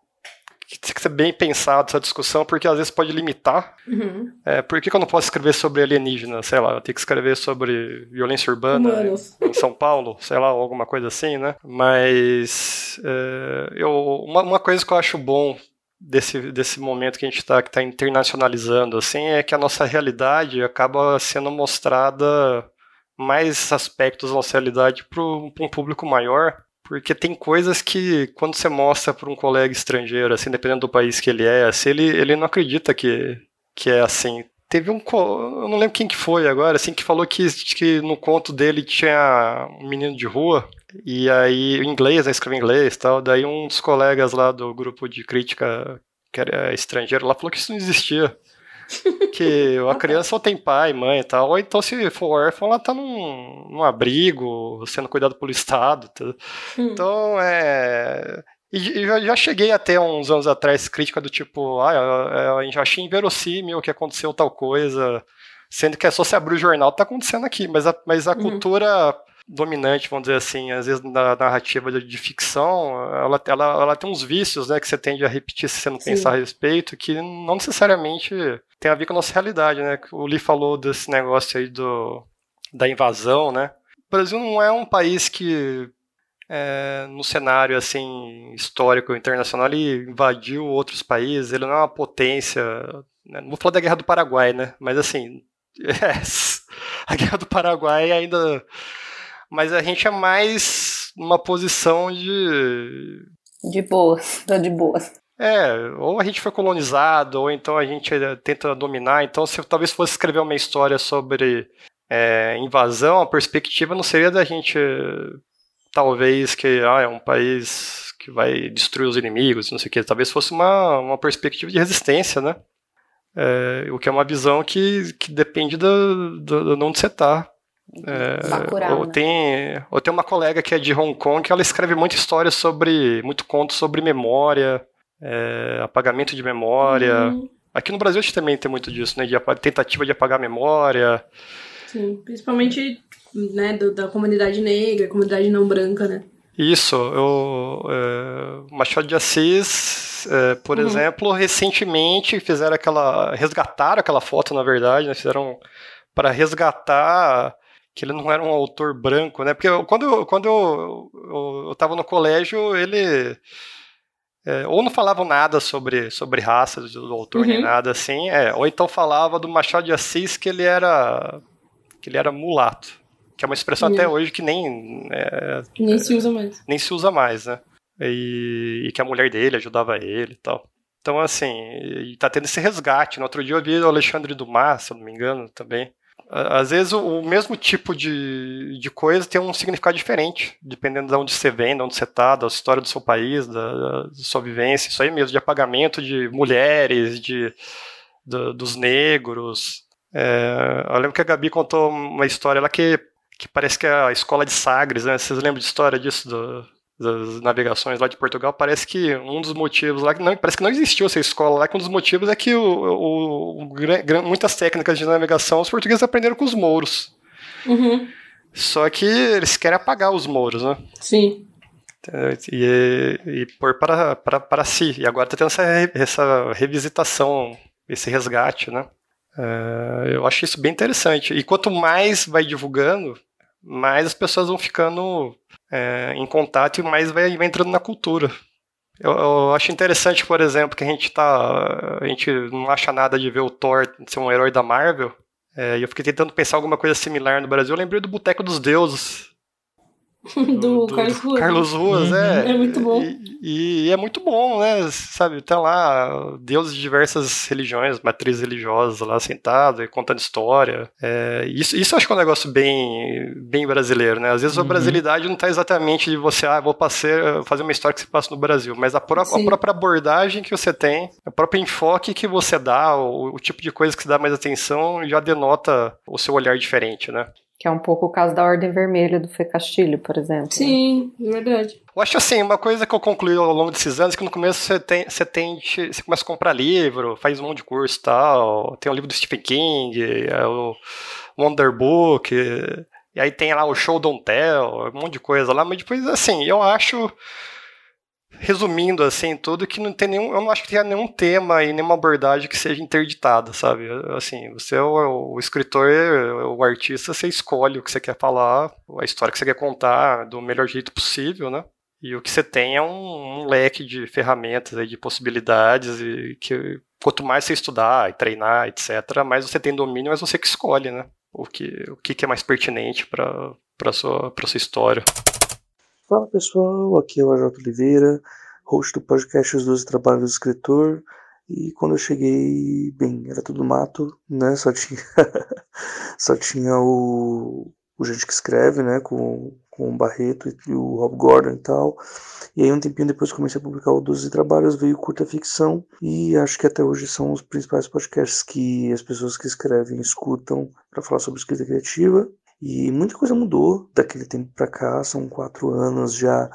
que tem que ser bem pensado essa discussão, porque às vezes pode limitar. Uhum. É, por que, que, eu não posso escrever sobre alienígena? Sei lá, eu tenho que escrever sobre violência urbana Humanos. em São Paulo, sei lá, alguma coisa assim, né? Mas é, eu, uma, uma coisa que eu acho bom desse, desse momento que a gente está que tá internacionalizando, assim, é que a nossa realidade acaba sendo mostrada mais aspectos da nossa realidade para um público maior, porque tem coisas que quando você mostra para um colega estrangeiro, assim, dependendo do país que ele é, assim, ele, ele não acredita que, que é assim. Teve um, eu não lembro quem que foi agora, assim, que falou que, que no conto dele tinha um menino de rua e aí, em inglês, né, escreve em inglês tal. Daí um dos colegas lá do grupo de crítica, que era estrangeiro, lá falou que isso não existia. *laughs* que a criança só tem pai, mãe e tal. Ou então, se for órfão, ela tá num, num abrigo, sendo cuidado pelo Estado. Tá? Hum. Então, é. E já, já cheguei até uns anos atrás crítica do tipo, ah, eu, eu achei inverossímil que aconteceu tal coisa, sendo que é só se abrir o jornal, tá acontecendo aqui, mas a, mas a uhum. cultura dominante, vamos dizer assim, às vezes na narrativa de, ficção, ela, ela, ela tem uns vícios, né, que você tende a repetir se você não Sim. pensar a respeito, que não necessariamente tem a ver com a nossa realidade, né? O Lee falou desse negócio aí do, da invasão, né? O Brasil não é um país que é, no cenário assim histórico internacional ele invadiu outros países, ele não é uma potência, né? não vou falar da Guerra do Paraguai, né? Mas assim, *laughs* é, a Guerra do Paraguai ainda mas a gente é mais numa posição de. De boas, *laughs* tá de boas. É, ou a gente foi colonizado, ou então a gente eh, tenta dominar. Então, se talvez fosse escrever uma história sobre é, invasão, a perspectiva não seria da gente, talvez, que ah, é um país que vai destruir os inimigos, não sei o que. Talvez fosse uma, uma perspectiva de resistência, né? É, o que é uma visão que, que depende do, do, de onde você está. É, ou, né? tem, ou tem uma colega que é de Hong Kong que ela escreve muita história sobre. muito conto sobre memória, é, apagamento de memória. Uhum. Aqui no Brasil a gente também tem muito disso, né? De tentativa de apagar a memória. Sim, principalmente né, do, da comunidade negra, comunidade não branca, né? Isso, eu, é, Machado de Assis, é, por uhum. exemplo, recentemente fizeram aquela. resgataram aquela foto, na verdade, né? Fizeram para resgatar que ele não era um autor branco, né? Porque quando, eu, quando eu, eu, eu tava no colégio, ele. É, ou não falavam nada sobre, sobre raça do, do autor, uhum. nem nada assim, é, ou então falava do Machado de Assis que ele era. que ele era mulato. Que é uma expressão uhum. até hoje que nem. É, nem se usa mais. Nem se usa mais, né? E, e, que a mulher dele ajudava ele e tal. Então, assim, e tá tendo esse resgate. No outro dia eu vi o Alexandre Dumas, se eu não me engano, também às vezes o, mesmo tipo de, de coisa tem um significado diferente, dependendo de onde você vem, de onde você está, da história do seu país, da, da, sua vivência, isso aí mesmo, de apagamento de mulheres, de, de dos negros. É, eu lembro que a Gabi contou uma história lá que, que parece que é a escola de Sagres, né? Vocês lembram de história disso? Do, das navegações lá de Portugal, parece que um dos motivos lá, não, parece que não existiu essa escola lá, que um dos motivos é que o, o, o muitas técnicas de navegação os portugueses aprenderam com os mouros. Uhum. Só que eles querem apagar os mouros, né? Sim. E, e pôr para, para, para si. E agora está tendo essa, essa revisitação, esse resgate, né? É, eu acho isso bem interessante. E quanto mais vai divulgando, mais as pessoas vão ficando é, em contato e mais vai, vai entrando na cultura. Eu, eu, acho interessante, por exemplo, que a gente tá. A gente não acha nada de ver o Thor ser um herói da Marvel. É, e eu fiquei tentando pensar alguma coisa similar no Brasil. Eu lembrei do Boteco dos Deuses, *laughs* do, do, Carlos Ruas. Carlos Ruas, uhum. é. É muito bom. E, e, é muito bom, né? Sabe, tá lá deuses de diversas religiões, matrizes religiosas lá sentado, contando história. É, isso, isso eu acho que é um negócio bem, bem brasileiro, né? Às vezes uhum. a brasilidade não tá exatamente de você, ah, vou passar, fazer uma história que se passa no Brasil, mas a, pró a própria abordagem que você tem, o próprio enfoque que você dá, o, o tipo de coisa que você dá mais atenção já denota o seu olhar diferente, né? Que é um pouco o caso da Ordem Vermelha do Fê Castilho, por exemplo. Sim, né? verdade. Eu acho assim, uma coisa que eu concluí ao longo desses anos é que no começo você tem, você tem, você começa a comprar livro, faz um monte de curso e tal, tem o livro do Stephen King, é o Wonder Book, e aí tem lá o Show Don't Tell, um monte de coisa lá, mas depois, assim, eu acho resumindo assim tudo que não tem nenhum, eu não acho que tenha nenhum tema e nenhuma abordagem que seja interditada, sabe? Assim, você é o, o escritor, o artista, você escolhe o que você quer falar, a história que você quer contar do melhor jeito possível, né? E o que você tem é um, um leque de ferramentas, aí, de possibilidades, e que quanto mais você estudar e treinar, etc., mais você tem domínio, mas você que escolhe, né? O que, o que é mais pertinente para a sua, sua história. Fala pessoal, aqui é o AJ Oliveira, host do podcast Os Doze Trabalhos do Escritor. E quando eu cheguei, bem, era tudo mato, né? Só tinha, *laughs* só tinha o, o gente que escreve, né? Com, com o Barreto e o Rob Gordon e tal. E aí um tempinho depois comecei a publicar o 12 Trabalhos, veio Curta Ficção, e acho que até hoje são os principais podcasts que as pessoas que escrevem escutam para falar sobre escrita criativa. E muita coisa mudou daquele tempo para cá, são quatro anos já,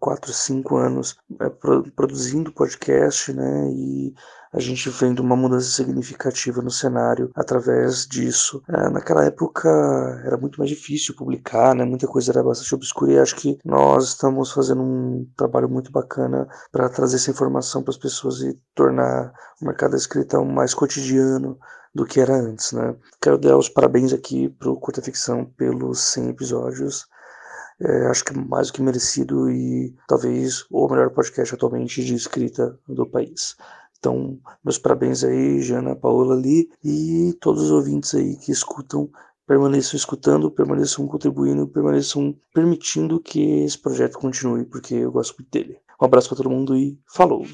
quatro, cinco anos é, produzindo podcast, né? E a gente vendo uma mudança significativa no cenário através disso. É, naquela época era muito mais difícil publicar, né? muita coisa era bastante obscura e acho que nós estamos fazendo um trabalho muito bacana para trazer essa informação para as pessoas e tornar o mercado da escrita mais cotidiano do que era antes, né? Quero dar os parabéns aqui para o Curta Ficção pelos 100 episódios. É, acho que mais do que merecido e talvez o melhor podcast atualmente de escrita do país. Então, meus parabéns aí, Jana, Paola ali e todos os ouvintes aí que escutam, permaneçam escutando, permaneçam contribuindo, permaneçam permitindo que esse projeto continue, porque eu gosto muito dele. Um abraço para todo mundo e falou!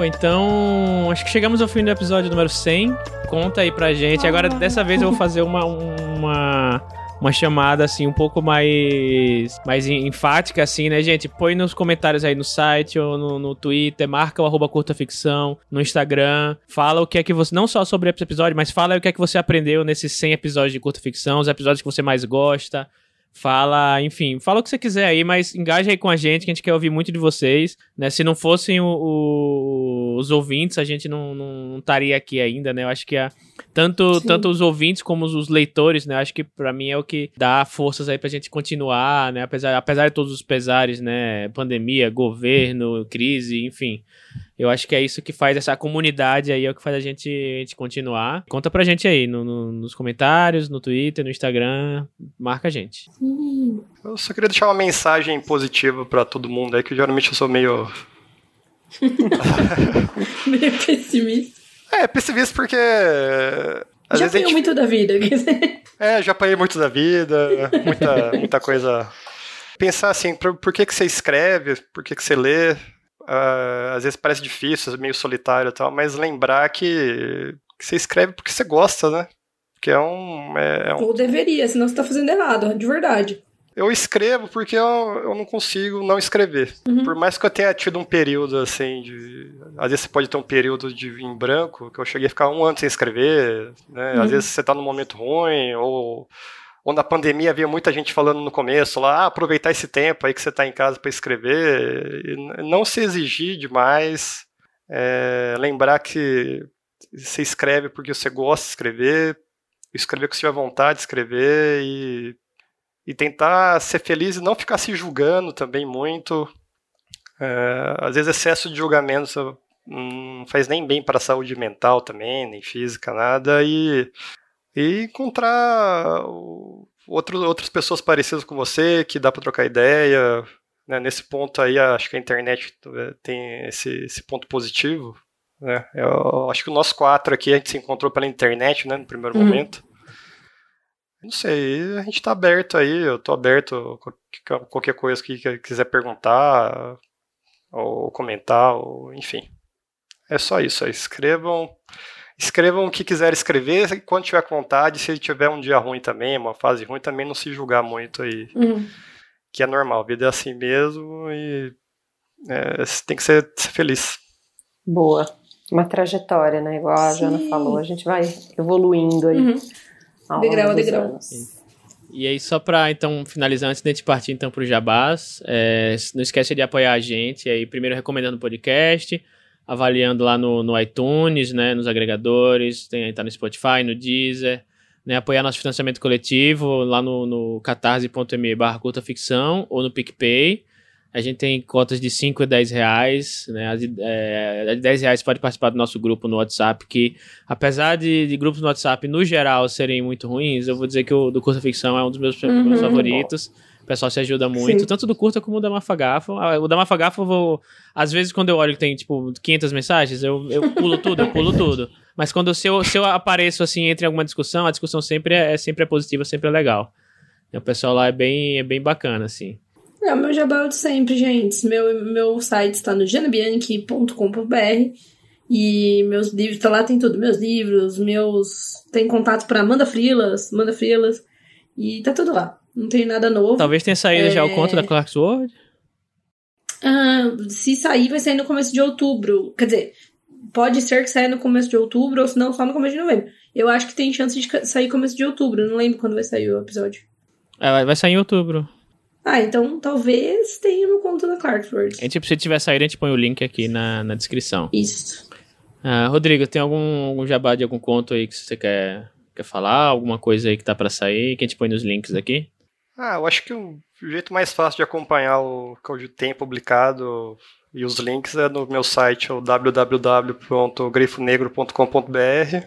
Bom, então acho que chegamos ao fim do episódio número 100. Conta aí pra gente. Agora, dessa vez eu vou fazer uma, uma, uma chamada assim um pouco mais mais enfática assim, né, gente? Põe nos comentários aí no site ou no, no Twitter, marca o arroba curta ficção, no Instagram, fala o que é que você não só sobre esse episódio, mas fala o que é que você aprendeu nesses 100 episódios de curta ficção, os episódios que você mais gosta. Fala, enfim, fala o que você quiser aí, mas engaja aí com a gente, que a gente quer ouvir muito de vocês, né? Se não fossem o, o, os ouvintes, a gente não, estaria aqui ainda, né? Eu acho que a, tanto, tanto os ouvintes como os, leitores, né? Eu acho que para mim é o que dá forças aí pra gente continuar, né? Apesar, apesar de todos os pesares, né? Pandemia, governo, crise, enfim. Eu acho que é isso que faz essa comunidade aí, é o que faz a gente, a gente continuar. Conta pra gente aí no, no, nos comentários, no Twitter, no Instagram. Marca a gente. Eu só queria deixar uma mensagem positiva para todo mundo aí, que geralmente eu sou meio. *laughs* meio pessimista. É, pessimista porque. Às já apanhou gente... muito da vida. *laughs* é, já apanhei muito da vida, muita, muita coisa. Pensar assim, por, por que, que você escreve, por que, que você lê, Uh, às vezes parece difícil, meio solitário e tal, mas lembrar que, que você escreve porque você gosta, né? Que é um, é, é um... Ou deveria, senão você tá fazendo errado, de verdade. Eu escrevo porque eu, eu não consigo não escrever. Uhum. Por mais que eu tenha tido um período assim de. Às vezes você pode ter um período de em branco, que eu cheguei a ficar um ano sem escrever, né? Uhum. Às vezes você tá num momento ruim, ou ou na pandemia havia muita gente falando no começo lá, ah, aproveitar esse tempo aí que você está em casa para escrever, não se exigir demais, é, lembrar que você escreve porque você gosta de escrever, escrever com você tiver vontade de escrever e, e tentar ser feliz e não ficar se julgando também muito. É, às vezes excesso de julgamento não faz nem bem para a saúde mental também, nem física, nada, e e encontrar outro, outras pessoas parecidas com você, que dá para trocar ideia. Né? Nesse ponto aí, acho que a internet é, tem esse, esse ponto positivo. Né? Eu acho que nós quatro aqui a gente se encontrou pela internet, né, no primeiro uhum. momento. Não sei, a gente está aberto aí, eu estou aberto a qualquer coisa que quiser perguntar, ou comentar, ou enfim. É só isso, escrevam. Escrevam o que quiser escrever, e quando tiver vontade, se tiver um dia ruim também, uma fase ruim, também não se julgar muito aí. Uhum. Que é normal, a vida é assim mesmo e é, tem que ser, ser, feliz. Boa. Uma trajetória, né? Igual a Sim. Jana falou, a gente vai evoluindo aí. Uhum. Degrau a degrau. E aí, só para então finalizar, antes de a gente partir então pro Jabás, é, não esquece de apoiar a gente aí, primeiro recomendando o podcast, avaliando lá no, no iTunes, né, nos agregadores, tem, tá no Spotify, no Deezer, né, apoiar nosso financiamento coletivo lá no, no catarse.me barra ficção ou no PicPay, A gente tem cotas de 5 e 10 reais, né? As, é, de 10 reais pode participar do nosso grupo no WhatsApp, que apesar de, de, grupos no WhatsApp, no geral, serem muito ruins, eu vou dizer que o do Curta Ficção é um dos meus, uhum, meus favoritos. O pessoal se ajuda muito, Sim. tanto do Curta como do da Mafagafa. Ah, o da Mafagafa, eu vou... Às vezes, quando eu olho que tem, tipo, 500 mensagens, eu, eu pulo tudo, eu pulo tudo. Mas quando se eu, se eu apareço, assim, entre alguma discussão, a discussão sempre é, é sempre é positiva, sempre é legal. O pessoal lá é bem, é bem bacana, assim. É o meu jabá de sempre, gente. Meu, meu site está no janabianchi.com.br e meus livros, tá lá, tem tudo. Meus livros, meus. Tem contato para Manda Frilas, Manda Frilas. E tá tudo lá. Não tem nada novo. Talvez tenha saído é... já o conto da Clarksworld. Ah, se sair, vai sair no começo de outubro. Quer dizer, pode ser que saia no começo de outubro, ou se não, só no começo de novembro. Eu acho que tem chance de sair começo de outubro. Não lembro quando vai sair o episódio. É, vai sair em outubro. Ah, então talvez tenha no conto da Clarksworth. A gente, se tiver saído, a gente põe o link aqui na, na descrição. Isso. Ah, Rodrigo, tem algum, algum jabá de algum conto aí que você quer, quer falar? Alguma coisa aí que tá para sair que a gente põe nos links aqui? Ah, eu acho que o jeito mais fácil de acompanhar o que eu tenho publicado e os links é no meu site, o www.grifonegro.com.br.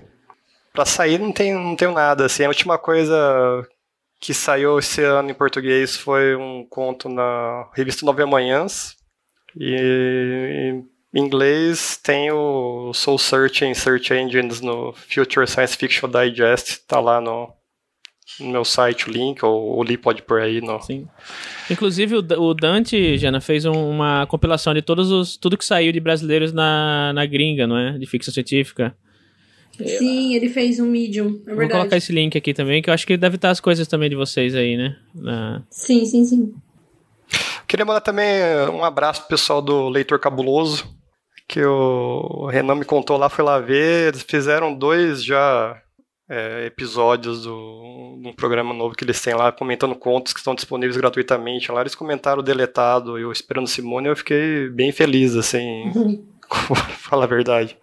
Para sair não tenho, não tenho nada, assim, a última coisa que saiu esse ano em português foi um conto na revista Nove Amanhãs. E em inglês tem o Soul Searching Search Engines no Future Science Fiction Digest, tá lá no, no meu site o link, ou o Lee pode pôr aí. No... Sim. Inclusive o Dante, Jana, fez uma compilação de todos os, tudo que saiu de brasileiros na, na gringa, não é? De ficção científica. Sim, ele fez um Medium, é verdade. Vou colocar esse link aqui também, que eu acho que deve estar as coisas também de vocês aí, né? Na... Sim, sim, sim. Queria mandar também um abraço pro pessoal do Leitor Cabuloso, que o Renan me contou lá, foi lá ver, eles fizeram dois já é, episódios do, de um programa novo que eles têm lá, comentando contos que estão disponíveis gratuitamente. Lá eles comentaram o deletado e o Esperando Simone, eu fiquei bem feliz, assim, *laughs* falar a verdade.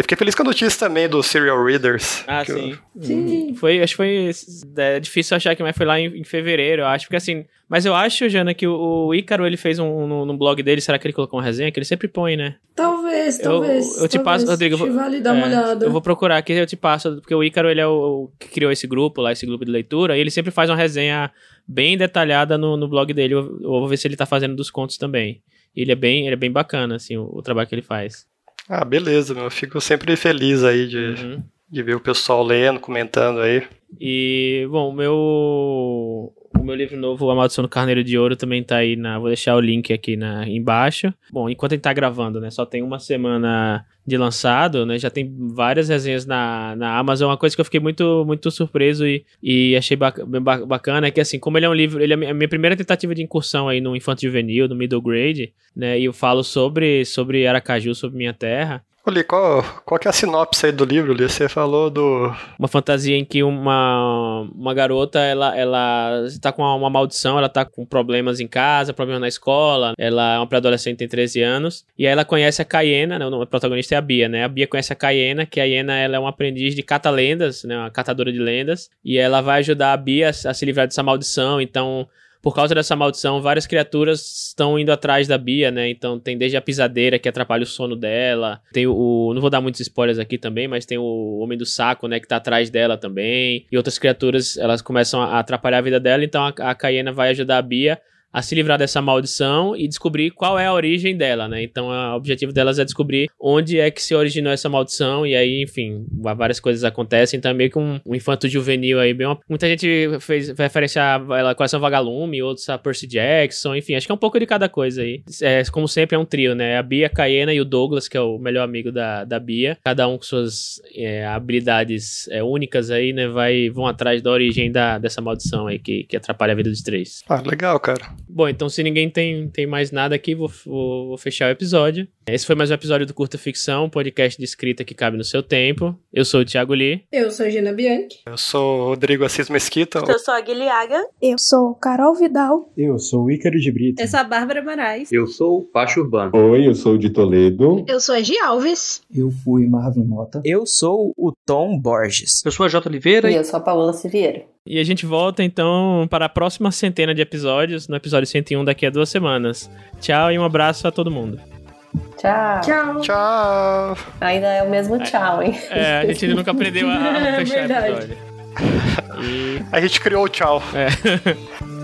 E fiquei feliz com a notícia também do Serial Readers. Ah, sim. Eu... Sim. Foi, acho que foi. É difícil achar que mais foi lá em, em, fevereiro, eu acho. Porque assim. Mas eu acho, Jana, que o, o Ícaro ele fez um no, no, blog dele. Será que ele colocou uma resenha? Que ele sempre põe, né? Talvez, talvez. Eu, eu te talvez. passo, Rodrigo. Vou, vale dar é, uma olhada. Eu vou procurar aqui, eu te passo. Porque o Ícaro ele é o, o, que criou esse grupo lá, esse grupo de leitura. E ele sempre faz uma resenha bem detalhada no, no blog dele. Eu, eu vou ver se ele tá fazendo dos contos também. Ele é bem, ele é bem bacana, assim, o, o trabalho que ele faz. Ah, beleza, meu. Eu fico sempre feliz aí de, uhum. de ver o pessoal lendo, comentando aí. E, bom, o meu, o meu livro novo, A Maldição do Carneiro de Ouro, também tá aí na. Vou deixar o link aqui na, embaixo. Bom, enquanto a gente tá gravando, né? Só tem uma semana de lançado, né? Já tem várias resenhas na, na Amazon. Uma coisa que eu fiquei muito, muito surpreso e, e achei bacana é que, assim, como ele é um livro, ele é a minha primeira tentativa de incursão aí no infanto juvenil, no middle grade, né? E eu falo sobre, sobre Aracaju, sobre minha terra. Olha, qual, qual que é a sinopse aí do livro, Li? Você falou do... Uma fantasia em que uma, uma garota, ela, ela está com uma, maldição, ela está com problemas em casa, problemas na escola, ela é uma pré-adolescente, tem 13 anos, e aí ela conhece a Cayena, né, o protagonista é a Bia, né, a Bia conhece a Cayena, que a Cayena ela é uma aprendiz de cata-lendas, né, uma catadora de lendas, e ela vai ajudar a Bia a se livrar dessa maldição, então por causa dessa maldição, várias criaturas estão indo atrás da Bia, né? Então tem desde a pisadeira que atrapalha o sono dela, tem o. Não vou dar muitos spoilers aqui também, mas tem o Homem do Saco, né? Que tá atrás dela também. E outras criaturas, elas começam a atrapalhar a vida dela, então a, a Cayena vai ajudar a Bia a se livrar dessa maldição e descobrir qual é a origem dela, né? Então, o objetivo delas é descobrir onde é que se originou essa maldição e aí, enfim, várias coisas acontecem. Então, é meio que um, um infanto juvenil aí, bem uma... muita gente fez referência a ela, Coração Vagalume, outros a Percy Jackson, enfim, acho que é um pouco de cada coisa aí. É, como sempre, é um trio, né? A Bia, a Cayena e o Douglas, que é o melhor amigo da, da Bia. Cada um com suas é, habilidades é, únicas aí, né? Vai, vão atrás da origem da, dessa maldição aí que, que atrapalha a vida dos três. Ah, legal, cara. Bom, então se ninguém tem, tem mais nada aqui, vou, vou, vou, fechar o episódio. Esse foi mais um episódio do Curta Ficção, podcast de escrita que cabe no seu tempo. Eu sou o Thiago Lee. Eu sou a Gina Bianchi. Eu sou o Rodrigo Assis Mesquita. Eu sou a Guilhaga. Eu sou Carol Vidal. Eu sou o Ícaro de Brito. Eu sou a Bárbara Moraes. Eu sou o Pacho Urbano. Oi, eu sou o de Toledo. Eu sou a Gi Alves. Eu fui Marvin Mota. Eu sou o Tom Borges. Eu sou a J. Oliveira. E eu sou a Paola Siviero. E a gente volta então para a próxima centena de episódios, no episódio 101 daqui a duas semanas. Tchau e um abraço a todo mundo. Tchau. Tchau. Tchau. Ainda é o mesmo tchau, hein? É, a gente ainda nunca aprendeu a, *laughs* É fechar o verdade. episódio. E... A gente criou o tchau. É. *laughs*